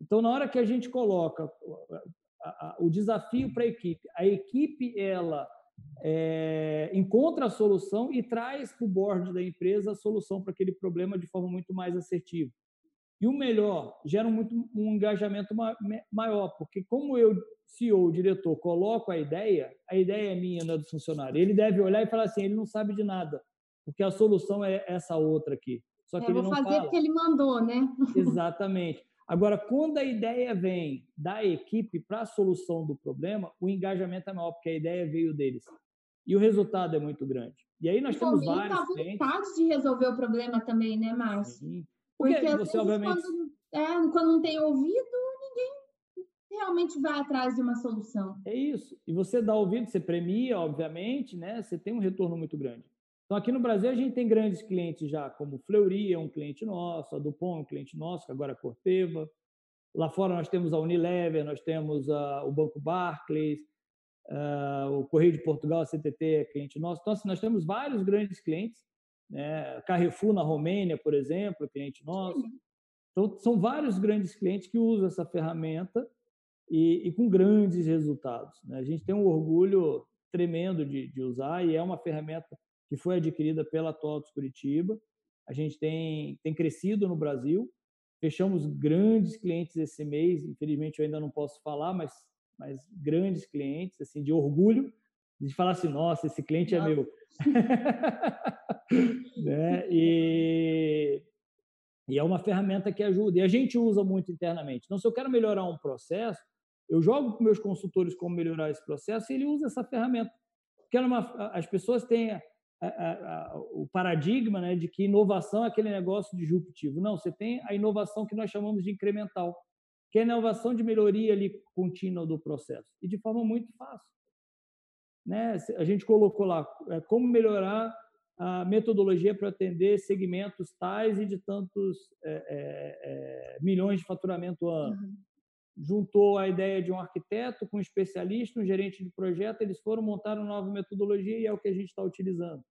Então, na hora que a gente coloca o desafio para a equipe, a equipe ela é, encontra a solução e traz para o board da empresa a solução para aquele problema de forma muito mais assertiva. E o melhor, gera muito, um engajamento maior, porque como eu, CEO, diretor, coloco a ideia, a ideia é minha, não é do funcionário. Ele deve olhar e falar assim, ele não sabe de nada, porque a solução é essa outra aqui. Só que é, ele não fazer fala. porque ele mandou, né? Exatamente. Agora, quando a ideia vem da equipe para a solução do problema, o engajamento é maior, porque a ideia veio deles. E o resultado é muito grande. E aí nós temos vários a vontade de resolver o problema também, né, Márcio? Sim. Porque, Porque você, obviamente. Quando, é, quando não tem ouvido, ninguém realmente vai atrás de uma solução. É isso. E você dá ouvido, você premia, obviamente, né? Você tem um retorno muito grande. Então, aqui no Brasil, a gente tem grandes clientes já, como Fleury é um cliente nosso, a Dupont é um cliente nosso, que agora é Corteva. Lá fora nós temos a Unilever, nós temos a, o Banco Barclays, uh, o Correio de Portugal, a CTT é cliente nosso. Então, assim, nós temos vários grandes clientes né? Carrefour na Romênia, por exemplo, cliente nosso. Então, são vários grandes clientes que usam essa ferramenta e, e com grandes resultados. Né? A gente tem um orgulho tremendo de, de, usar e é uma ferramenta que foi adquirida pela TOTOS Curitiba. A gente tem, tem crescido no Brasil, fechamos grandes clientes esse mês, infelizmente eu ainda não posso falar, mas, mas grandes clientes, assim, de orgulho, de falar assim, nossa, esse cliente é meu. né? E, e é uma ferramenta que ajuda. E a gente usa muito internamente. Então, se eu quero melhorar um processo, eu jogo com meus consultores como melhorar esse processo e ele usa essa ferramenta. Porque uma, as pessoas têm a, a, a, o paradigma né, de que inovação é aquele negócio disruptivo. Não, você tem a inovação que nós chamamos de incremental, que é a inovação de melhoria ali contínua do processo. E de forma muito fácil. Né? A gente colocou lá é, como melhorar a metodologia para atender segmentos tais e de tantos é, é, é, milhões de faturamento ano. Uhum. Juntou a ideia de um arquiteto com um especialista, um gerente de projeto, eles foram montar uma nova metodologia e é o que a gente está utilizando.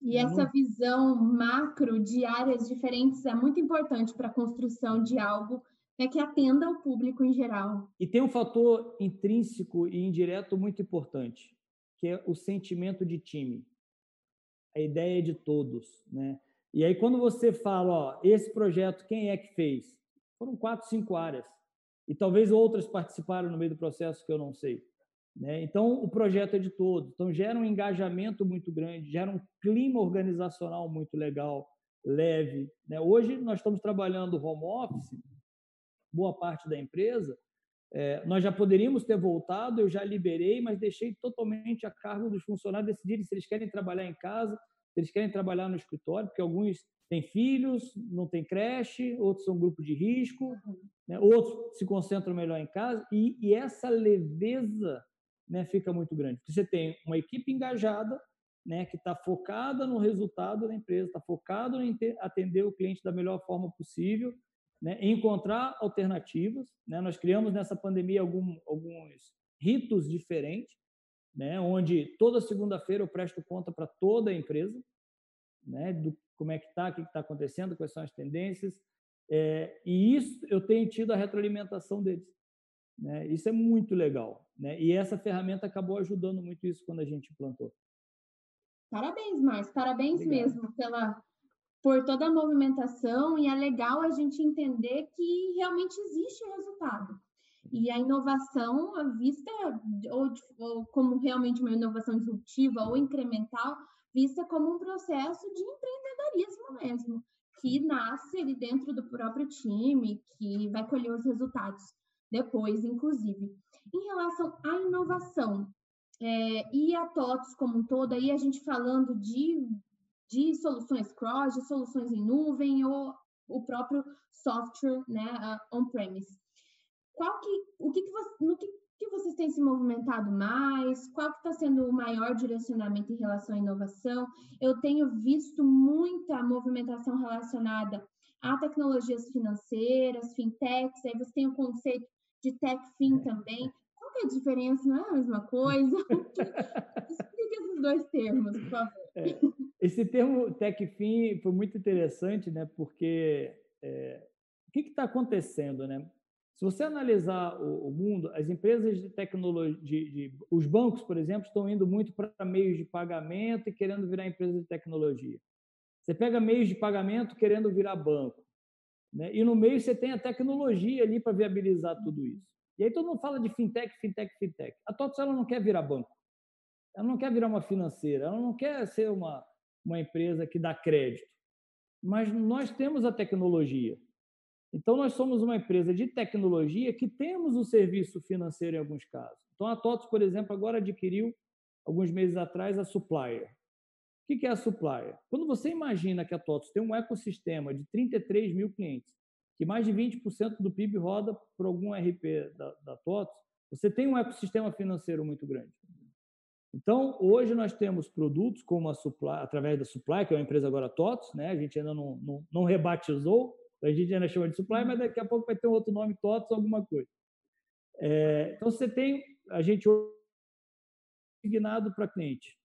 E é essa visão macro de áreas diferentes é muito importante para a construção de algo né, que atenda ao público em geral. E tem um fator intrínseco e indireto muito importante, que é o sentimento de time a ideia de todos, né? E aí quando você fala, ó, esse projeto quem é que fez? Foram quatro, cinco áreas e talvez outras participaram no meio do processo que eu não sei. Né? Então, o projeto é de todos. Então, gera um engajamento muito grande, gera um clima organizacional muito legal, leve. Né? Hoje, nós estamos trabalhando home office, boa parte da empresa. É, nós já poderíamos ter voltado, eu já liberei, mas deixei totalmente a cargo dos funcionários decidirem se eles querem trabalhar em casa, se eles querem trabalhar no escritório, porque alguns têm filhos, não têm creche, outros são grupo de risco, né? outros se concentram melhor em casa, e, e essa leveza né, fica muito grande. Porque você tem uma equipe engajada, né, que está focada no resultado da empresa, está focada em atender o cliente da melhor forma possível, né, encontrar alternativas. Né? Nós criamos nessa pandemia algum, alguns ritos diferentes, né, onde toda segunda-feira eu presto conta para toda a empresa, né, do como é que está, o que está acontecendo, quais são as tendências, é, e isso eu tenho tido a retroalimentação deles. Né? Isso é muito legal. Né? E essa ferramenta acabou ajudando muito isso quando a gente implantou. Parabéns, Márcio. Parabéns Obrigado. mesmo pela, por toda a movimentação e é legal a gente entender que realmente existe resultado. E a inovação vista ou, ou, como realmente uma inovação disruptiva ou incremental, vista como um processo de empreendedorismo mesmo, que nasce ali dentro do próprio time, que vai colher os resultados depois, inclusive. Em relação à inovação é, e a TOTS como um todo, aí a gente falando de, de soluções cross, de soluções em nuvem ou o próprio software né, on-premise. Qual que, o que, que você, no que, que vocês têm se movimentado mais? Qual que está sendo o maior direcionamento em relação à inovação? Eu tenho visto muita movimentação relacionada a tecnologias financeiras, fintechs, aí você tem o conceito de TechFin também. Qual é a diferença? Não é a mesma coisa? Explique esses dois termos, por favor. É, esse termo TechFin foi muito interessante, né? Porque é, o que está acontecendo, né? Se você analisar o, o mundo, as empresas de tecnologia, de, de, os bancos, por exemplo, estão indo muito para meios de pagamento e querendo virar empresa de tecnologia. Você pega meios de pagamento querendo virar banco. Né? E no meio você tem a tecnologia ali para viabilizar tudo isso. E aí todo mundo fala de fintech, fintech, fintech. A TOTS ela não quer virar banco. Ela não quer virar uma financeira. Ela não quer ser uma, uma empresa que dá crédito. Mas nós temos a tecnologia. Então, nós somos uma empresa de tecnologia que temos o serviço financeiro em alguns casos. Então, a TOTS, por exemplo, agora adquiriu, alguns meses atrás, a Supplier. O que é a Supplier? Quando você imagina que a TOTS tem um ecossistema de 33 mil clientes, que mais de 20% do PIB roda por algum RP da, da TOTS, você tem um ecossistema financeiro muito grande. Então, hoje nós temos produtos como a Supply, através da Supply, que é uma empresa agora TOTS, né? a gente ainda não, não, não rebatizou, a gente ainda chama de Supply, mas daqui a pouco vai ter um outro nome, TOTS, alguma coisa. É, então, você tem a gente designado para cliente.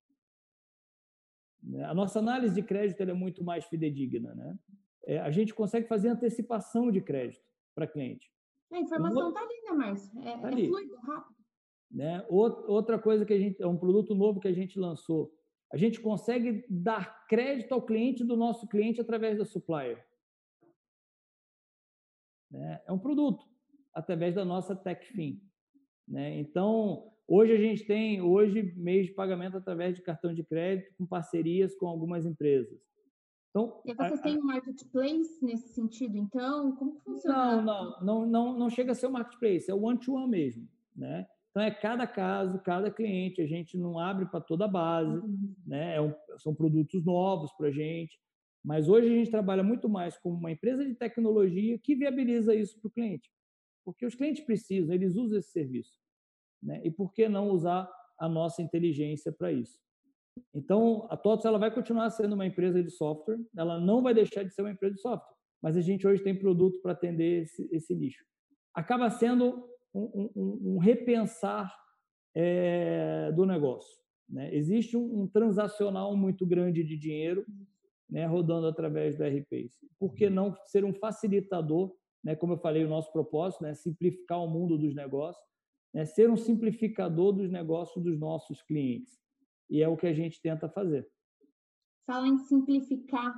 A nossa análise de crédito é muito mais fidedigna. Né? É, a gente consegue fazer antecipação de crédito para cliente. A informação está ali, né, Márcio? É, tá é fluido, rápido. Né? Outra coisa que a gente, é um produto novo que a gente lançou. A gente consegue dar crédito ao cliente do nosso cliente através da supplier. Né? É um produto através da nossa TechFin. Né? Então, Hoje a gente tem hoje meios de pagamento através de cartão de crédito com parcerias com algumas empresas. Então, e vocês têm um marketplace nesse sentido, então? Como funciona? Não, não, não, não, não chega a ser um marketplace, é o one-to-one -one mesmo, né? Então é cada caso, cada cliente, a gente não abre para toda a base, uhum. né? É um, são produtos novos para a gente, mas hoje a gente trabalha muito mais como uma empresa de tecnologia que viabiliza isso para o cliente, porque os clientes precisam, eles usam esse serviço. Né? E por que não usar a nossa inteligência para isso? Então, a TOTS ela vai continuar sendo uma empresa de software, ela não vai deixar de ser uma empresa de software, mas a gente hoje tem produto para atender esse, esse nicho. Acaba sendo um, um, um repensar é, do negócio. Né? Existe um, um, transacional muito grande de dinheiro né, rodando através do RPs. Por que não ser um facilitador, né, como eu falei, o nosso propósito, né, simplificar o mundo dos negócios, né, ser um simplificador dos negócios dos nossos clientes. E é o que a gente tenta fazer. Fala em simplificar.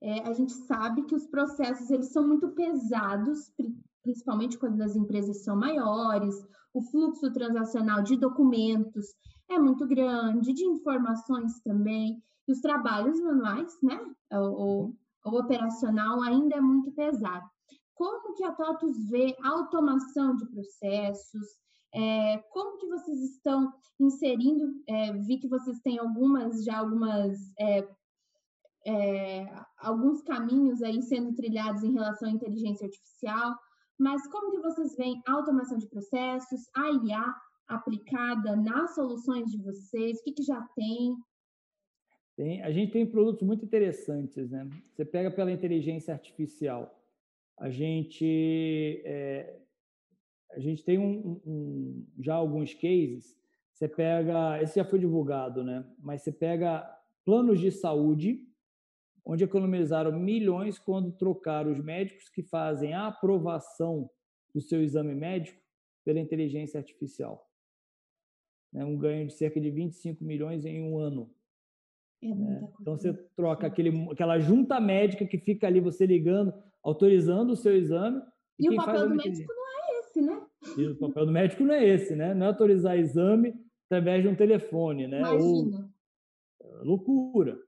É, a gente sabe que os processos eles são muito pesados, principalmente quando as empresas são maiores, o fluxo transacional de documentos é muito grande, de informações também, e os trabalhos manuais, né, o, o, operacional ainda é muito pesado. Como que a TOTUS vê a automação de processos, é, como que vocês estão inserindo? É, vi que vocês têm algumas já algumas é, é, alguns caminhos aí sendo trilhados em relação à inteligência artificial, mas como que vocês veem a automação de processos, a IA aplicada nas soluções de vocês? O que, que já tem? Tem, a gente tem produtos muito interessantes, né? Você pega pela inteligência artificial. a gente, é, a gente tem um, um, já alguns cases. Você pega, esse já foi divulgado, né? Mas você pega planos de saúde, onde economizaram milhões quando trocaram os médicos que fazem a aprovação do seu exame médico pela inteligência artificial. É um ganho de cerca de 25 milhões em um ano. É né? Então você troca aquele, aquela junta médica que fica ali você ligando, autorizando o seu exame. E, e o papel do médico não é esse, né? E o papel do médico não é esse, né? Não é autorizar exame através de um telefone, né? Imagina. Ou, loucura.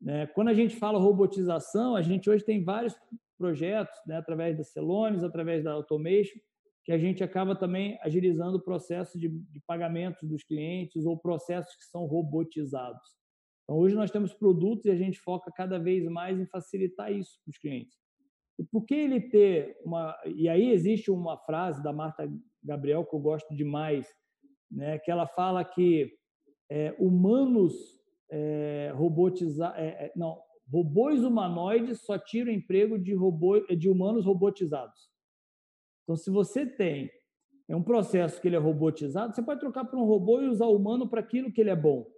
Né? Quando a gente fala robotização, a gente hoje tem vários projetos, né? através da Celones, através da Automation, que a gente acaba também agilizando o processo de, de pagamentos dos clientes ou processos que são robotizados. Então, hoje nós temos produtos e a gente foca cada vez mais em facilitar isso para os clientes. E por que ele ter uma. E aí existe uma frase da Marta Gabriel que eu gosto demais, né, que ela fala que é, humanos é, robotizados. É, é, não, robôs humanoides só tiram emprego de, robô, de humanos robotizados. Então, se você tem é um processo que ele é robotizado, você pode trocar para um robô e usar o humano para aquilo que ele é bom.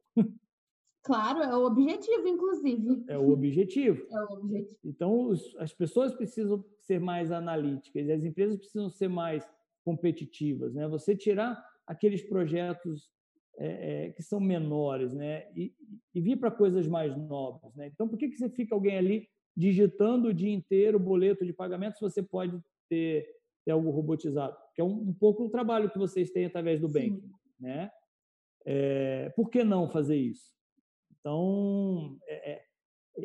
Claro, é o objetivo, inclusive. É o objetivo. É o objetivo. Então, os, as pessoas precisam ser mais analíticas e as empresas precisam ser mais competitivas. Né? Você tirar aqueles projetos é, é, que são menores né? e, e vir para coisas mais novas. Né? Então, por que, que você fica alguém ali digitando o dia inteiro o boleto de pagamento se você pode ter, ter algo robotizado? Que é um, um pouco o trabalho que vocês têm através do banking. Né? É, por que não fazer isso? Então, é, é,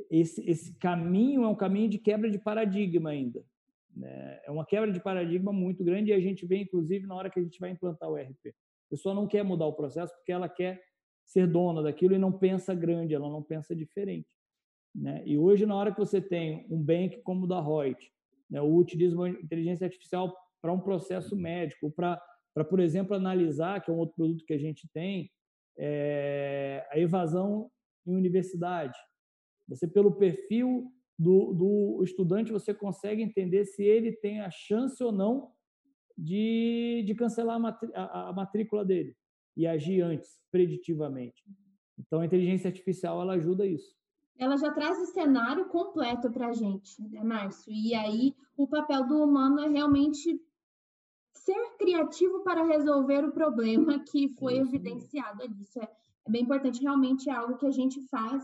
esse, esse caminho é um caminho de quebra de paradigma ainda. Né? É uma quebra de paradigma muito grande e a gente vê, inclusive, na hora que a gente vai implantar o RP. A pessoa não quer mudar o processo porque ela quer ser dona daquilo e não pensa grande, ela não pensa diferente. Né? E hoje, na hora que você tem um bank como o da Reut, né, ou utiliza uma inteligência artificial para um processo médico, para, por exemplo, analisar, que é um outro produto que a gente tem, é, a evasão em universidade. Você, pelo perfil do, do estudante, você consegue entender se ele tem a chance ou não de, de cancelar a, matrícula dele e agir antes, preditivamente. Então, a inteligência artificial ela ajuda isso. Ela já traz o cenário completo para a gente, né, Márcio? E aí, o papel do humano é realmente ser criativo para resolver o problema que foi evidenciado ali. Isso é, é bem importante, realmente é algo que a gente faz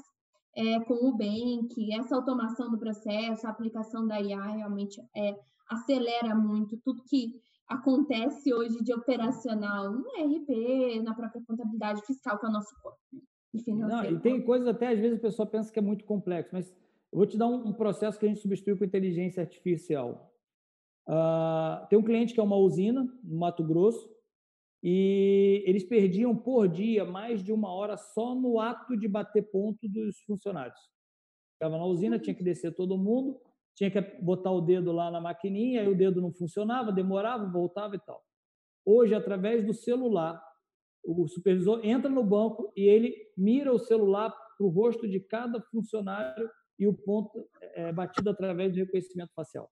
é, com o Bank, essa automação do processo, a aplicação da IA realmente é, acelera muito tudo que acontece hoje de operacional no RP, na própria contabilidade fiscal, que é o nosso corpo. Né? E, Não, e tem coisas até, às vezes, a pessoa pensa que é muito complexo, mas eu vou te dar um, um processo que a gente substitui com inteligência artificial. Uh, tem um cliente que é uma usina, no Mato Grosso, e eles perdiam por dia mais de uma hora só no ato de bater ponto dos funcionários. Ficava na usina, tinha que descer todo mundo, tinha que botar o dedo lá na maquininha, aí o dedo não funcionava, demorava, voltava e tal. Hoje, através do celular, o supervisor entra no banco e ele mira o celular para o rosto de cada funcionário e o ponto é batido através do reconhecimento facial.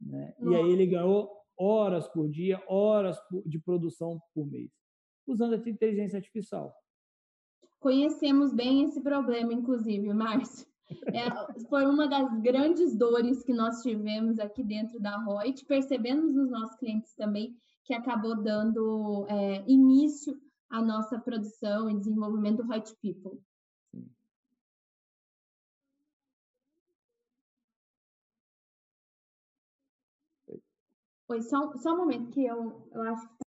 Né? E aí ele ganhou horas por dia, horas de produção por mês, usando a inteligência artificial. Conhecemos bem esse problema, inclusive, Márcio. É, foi uma das grandes dores que nós tivemos aqui dentro da Reut, percebemos nos nossos clientes também, que acabou dando é, início à nossa produção e desenvolvimento do Reut People. Oi, só, só um momento que eu, eu acho que.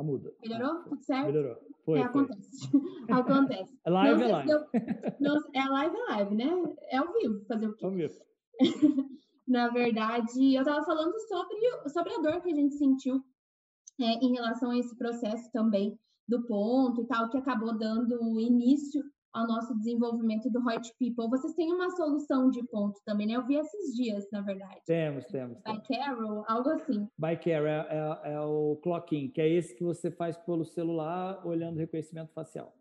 Tá muda. Melhorou? Tudo certo? Melhorou. Foi, é, foi. acontece. acontece. É live, é live. Eu, não, é live, é live, né? É ao vivo, fazer o quê? Ao vivo. Na verdade, eu estava falando sobre, sobre a dor que a gente sentiu é, em relação a esse processo também do ponto e tal, que acabou dando início ao nosso desenvolvimento do Hot People. Vocês têm uma solução de ponto também, né? Eu vi esses dias, na verdade. Temos, temos. By Carol, algo assim. By Carol é, é, é o clock-in, que é esse que você faz pelo celular olhando reconhecimento facial.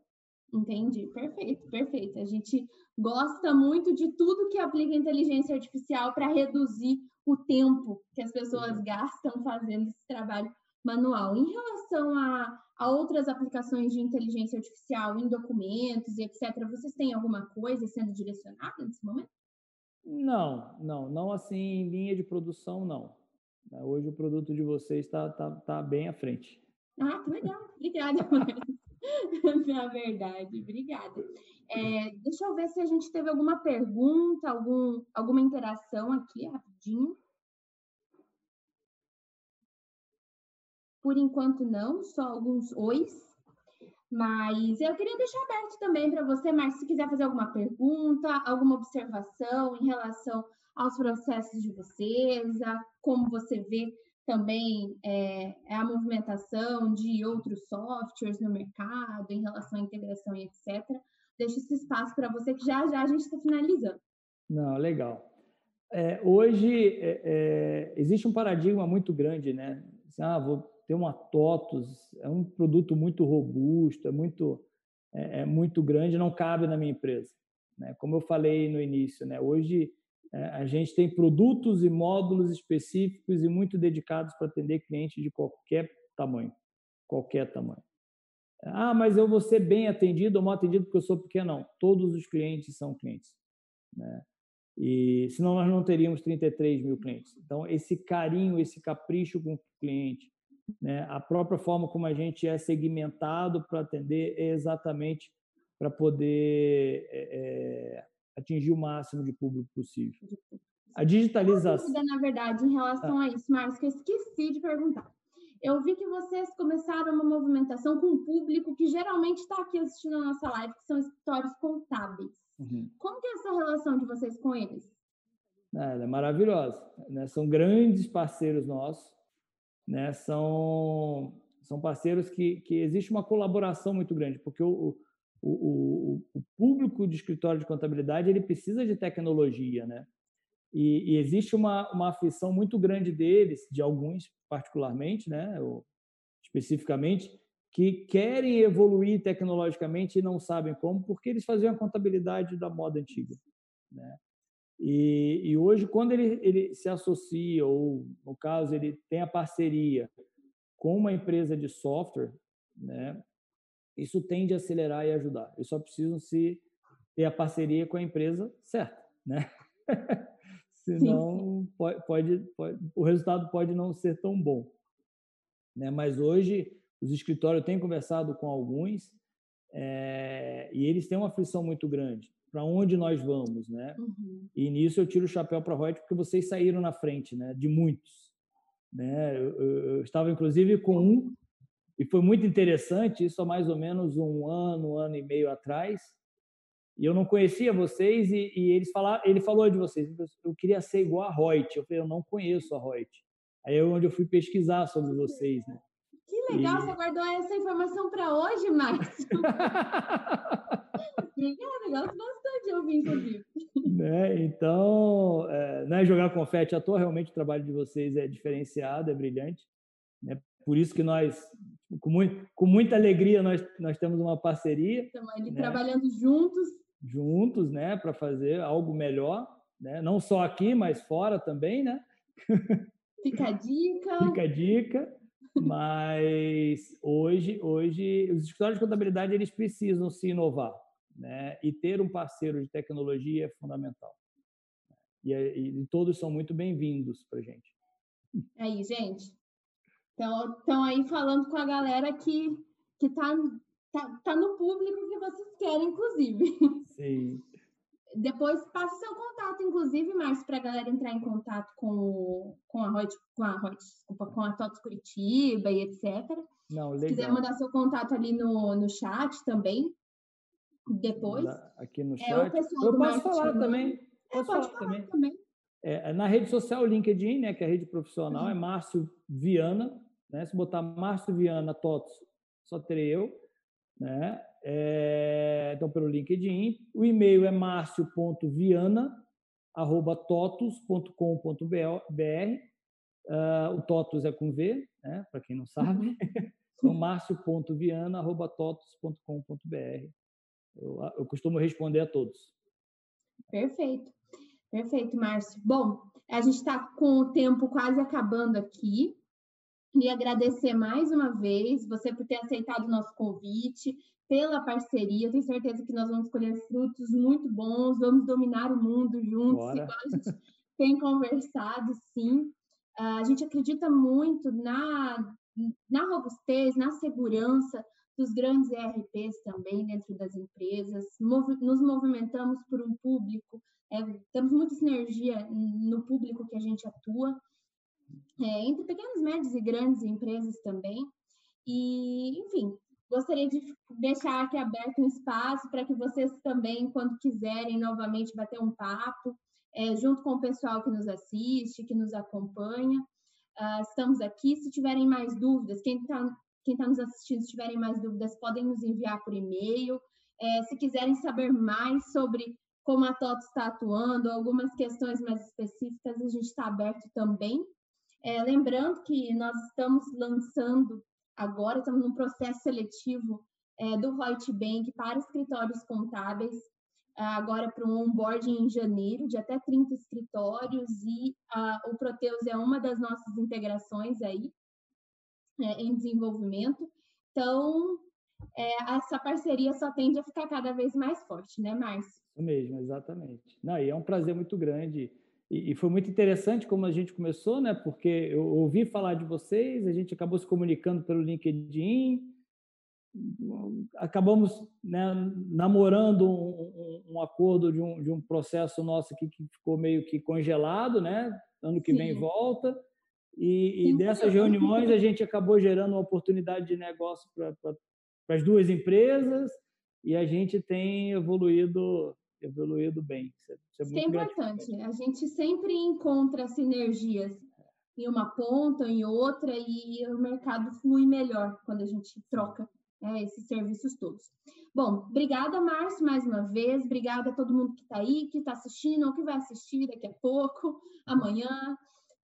Entendi, perfeito, perfeito. A gente gosta muito de tudo que aplica inteligência artificial para reduzir o tempo que as pessoas uhum. gastam fazendo esse trabalho manual. Em relação a, a outras aplicações de inteligência artificial em documentos e etc., vocês têm alguma coisa sendo direcionada nesse momento? Não, não, não assim em linha de produção, não. Né, hoje o produto de vocês está tá, tá bem à frente. Ah, que legal. Obrigada, Na verdade, obrigada. É, deixa eu ver se a gente teve alguma pergunta, algum, alguma interação aqui, rapidinho. Por enquanto, não, só alguns ois. Mas eu queria deixar aberto também para você, Marcia, se quiser fazer alguma pergunta, alguma observação em relação aos processos de vocês, a como você vê também é, a movimentação de outros softwares no mercado em relação à integração e etc. Deixo esse espaço para você, que já já a gente está finalizando. Não, legal. É, hoje é, é existe um paradigma muito grande, né? Assim, ah, vou ter uma TOTUS, é um produto muito robusto, é muito, é, é, muito grande, não cabe na minha empresa. Né? Como eu falei no início, né? hoje é, a gente tem produtos e módulos específicos e muito dedicados para atender clientes de qualquer tamanho, qualquer tamanho. Ah, mas eu vou ser bem atendido ou mal atendido porque eu sou pequeno? Não, todos os clientes são clientes. Né? E senão nós não teríamos 33 mil clientes. Então, esse carinho, esse capricho com o cliente, né? A própria forma como a gente é segmentado para atender é exatamente para poder é, é, atingir o máximo de público possível. A digitalização. Dúvida, na verdade, em relação ah. a isso, Marcos, que eu esqueci de perguntar. Eu vi que vocês começaram uma movimentação com um público que geralmente está aqui assistindo a nossa live, que são escritórios contábeis. Uhum. Como que é essa relação de vocês com eles? É, é maravilhosa. Né? São grandes parceiros nossos né, são, são parceiros que, que existe uma colaboração muito grande, porque o, o, o, o público de escritório de contabilidade ele precisa de tecnologia, né? E, e, existe uma, uma aflição muito grande deles, de alguns particularmente, né, ou especificamente, que querem evoluir tecnologicamente e não sabem como, porque eles faziam a contabilidade da moda antiga. Né? E, e, hoje, quando ele, ele se associa, ou no caso, ele tem a parceria com uma empresa de software, né, isso tende a acelerar e ajudar. Eles só precisam se ter a parceria com a empresa certa, né? Senão pode, pode, pode, o resultado pode não ser tão bom. Né? Mas hoje os escritórios têm conversado com alguns é, e eles têm uma aflição muito grande para onde nós vamos, né? Uhum. E nisso eu tiro o chapéu para a Reut porque vocês saíram na frente, né? De muitos, né? Eu, eu, eu, estava inclusive com um e foi muito interessante isso há mais ou menos um ano, um ano e meio atrás. E eu não conhecia vocês e, e eles falaram, ele falou de vocês. Eu queria ser igual a Reut. Eu falei, eu não conheço a Reut. Aí é onde eu fui pesquisar sobre vocês, né? Que legal, e... você guardou essa informação para hoje, Márcio. Obrigada, gosto bastante de ouvir, inclusive. Né? Então, é, não é jogar confete à toa, realmente o trabalho de vocês é diferenciado, é brilhante. Né? Por isso que nós, com, muito, com muita alegria, nós, nós temos uma parceria. Estamos ali né? trabalhando juntos. Juntos, né? Para fazer algo melhor, né? Não só aqui, mas fora também, né? Fica a dica. Fica a dica. Mas hoje, hoje os escritórios de contabilidade eles precisam se inovar né? E ter um parceiro de tecnologia é fundamental. E, e todos são muito bem-vindos para a gente. Aí, gente. Então, estão aí falando com a galera que que está tá, tá no público que vocês querem, inclusive. Sim. Depois passa seu contato, inclusive, Márcio, para a galera entrar em contato com, com a Reut, com a Reut, desculpa, com a TOTS Curitiba e etc. Não, legal. Se quiser mandar seu contato ali no, no chat também, depois. Aqui no chat. É, o pessoal Eu posso falar também. É, posso falar, falar também. também. É, na rede social LinkedIn, né, que é a rede profissional, é uhum. é Márcio Viana. Né? Se botar Márcio Viana TOTS, só terei eu. Né? É, então, pelo LinkedIn. O e-mail é marcio.viana.totus.com.br. Uh, o Totus é com V, né, para quem não sabe. Uhum. Então, marcio.viana.totus.com.br. Eu, eu costumo responder a todos. Perfeito. Perfeito, Márcio. Bom, a gente está com o tempo quase acabando aqui. E agradecer mais uma vez você por ter aceitado o nosso convite, pela parceria. Eu tenho certeza que nós vamos colher frutos muito bons, vamos dominar o mundo juntos, Bora. igual a gente tem conversado, sim. A gente acredita muito na, na robustez, na segurança dos grandes ERPs também dentro das empresas. Nos movimentamos por um público, é, temos muita sinergia no público que a gente atua é, entre pequenas, médias e grandes empresas também. E, enfim, gostaria de deixar aqui aberto um espaço para que vocês também, quando quiserem novamente bater um papo, é, junto com o pessoal que nos assiste, que nos acompanha. Uh, estamos aqui. Se tiverem mais dúvidas, quem está quem tá nos assistindo, se tiverem mais dúvidas, podem nos enviar por e-mail. É, se quiserem saber mais sobre como a TOTO está atuando, algumas questões mais específicas, a gente está aberto também. É, lembrando que nós estamos lançando agora, estamos num processo seletivo é, do Reut Bank para escritórios contábeis, é, agora para um onboarding em janeiro, de até 30 escritórios, e o Proteus é uma das nossas integrações aí é, em desenvolvimento. Então, é, essa parceria só tende a ficar cada vez mais forte, né, Márcio? Isso mesmo, exatamente. Não, e é um prazer muito grande e, foi muito interessante como a gente começou, né? Porque eu ouvi falar de vocês, a gente acabou se comunicando pelo LinkedIn, acabamos né, namorando um, um, acordo de um, de um processo nosso aqui que ficou meio que congelado, né? Ano que Sim. vem volta. E, e dessas reuniões a gente acabou gerando uma oportunidade de negócio para as duas empresas e a gente tem evoluído evoluído bem. Isso é, isso é, isso é importante. A gente sempre encontra sinergias em uma ponta, em outra, e o mercado flui melhor quando a gente troca né, esses serviços todos. Bom, obrigada, Márcio, mais uma vez. Obrigada a todo mundo que está aí, que está assistindo, ou que vai assistir daqui a pouco, amanhã.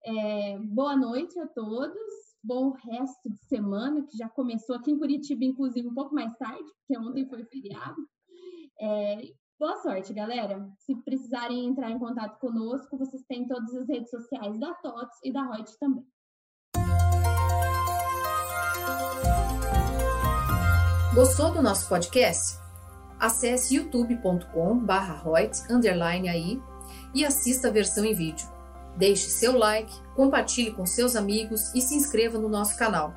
É, boa noite a todos. Bom resto de semana, que já começou aqui em Curitiba, inclusive, um pouco mais tarde, porque ontem foi feriado. É, Boa sorte, galera. Se precisarem entrar em contato conosco, vocês têm todas as redes sociais da TOTS e da Reut também. Gostou do nosso podcast? Acesse youtube.com/reut_aí e assista a versão em vídeo. Deixe seu like, compartilhe com seus amigos e se inscreva no nosso canal.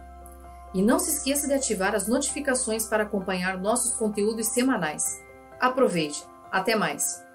E não se esqueça de ativar as notificações para acompanhar nossos conteúdos semanais. Aproveite! Até mais!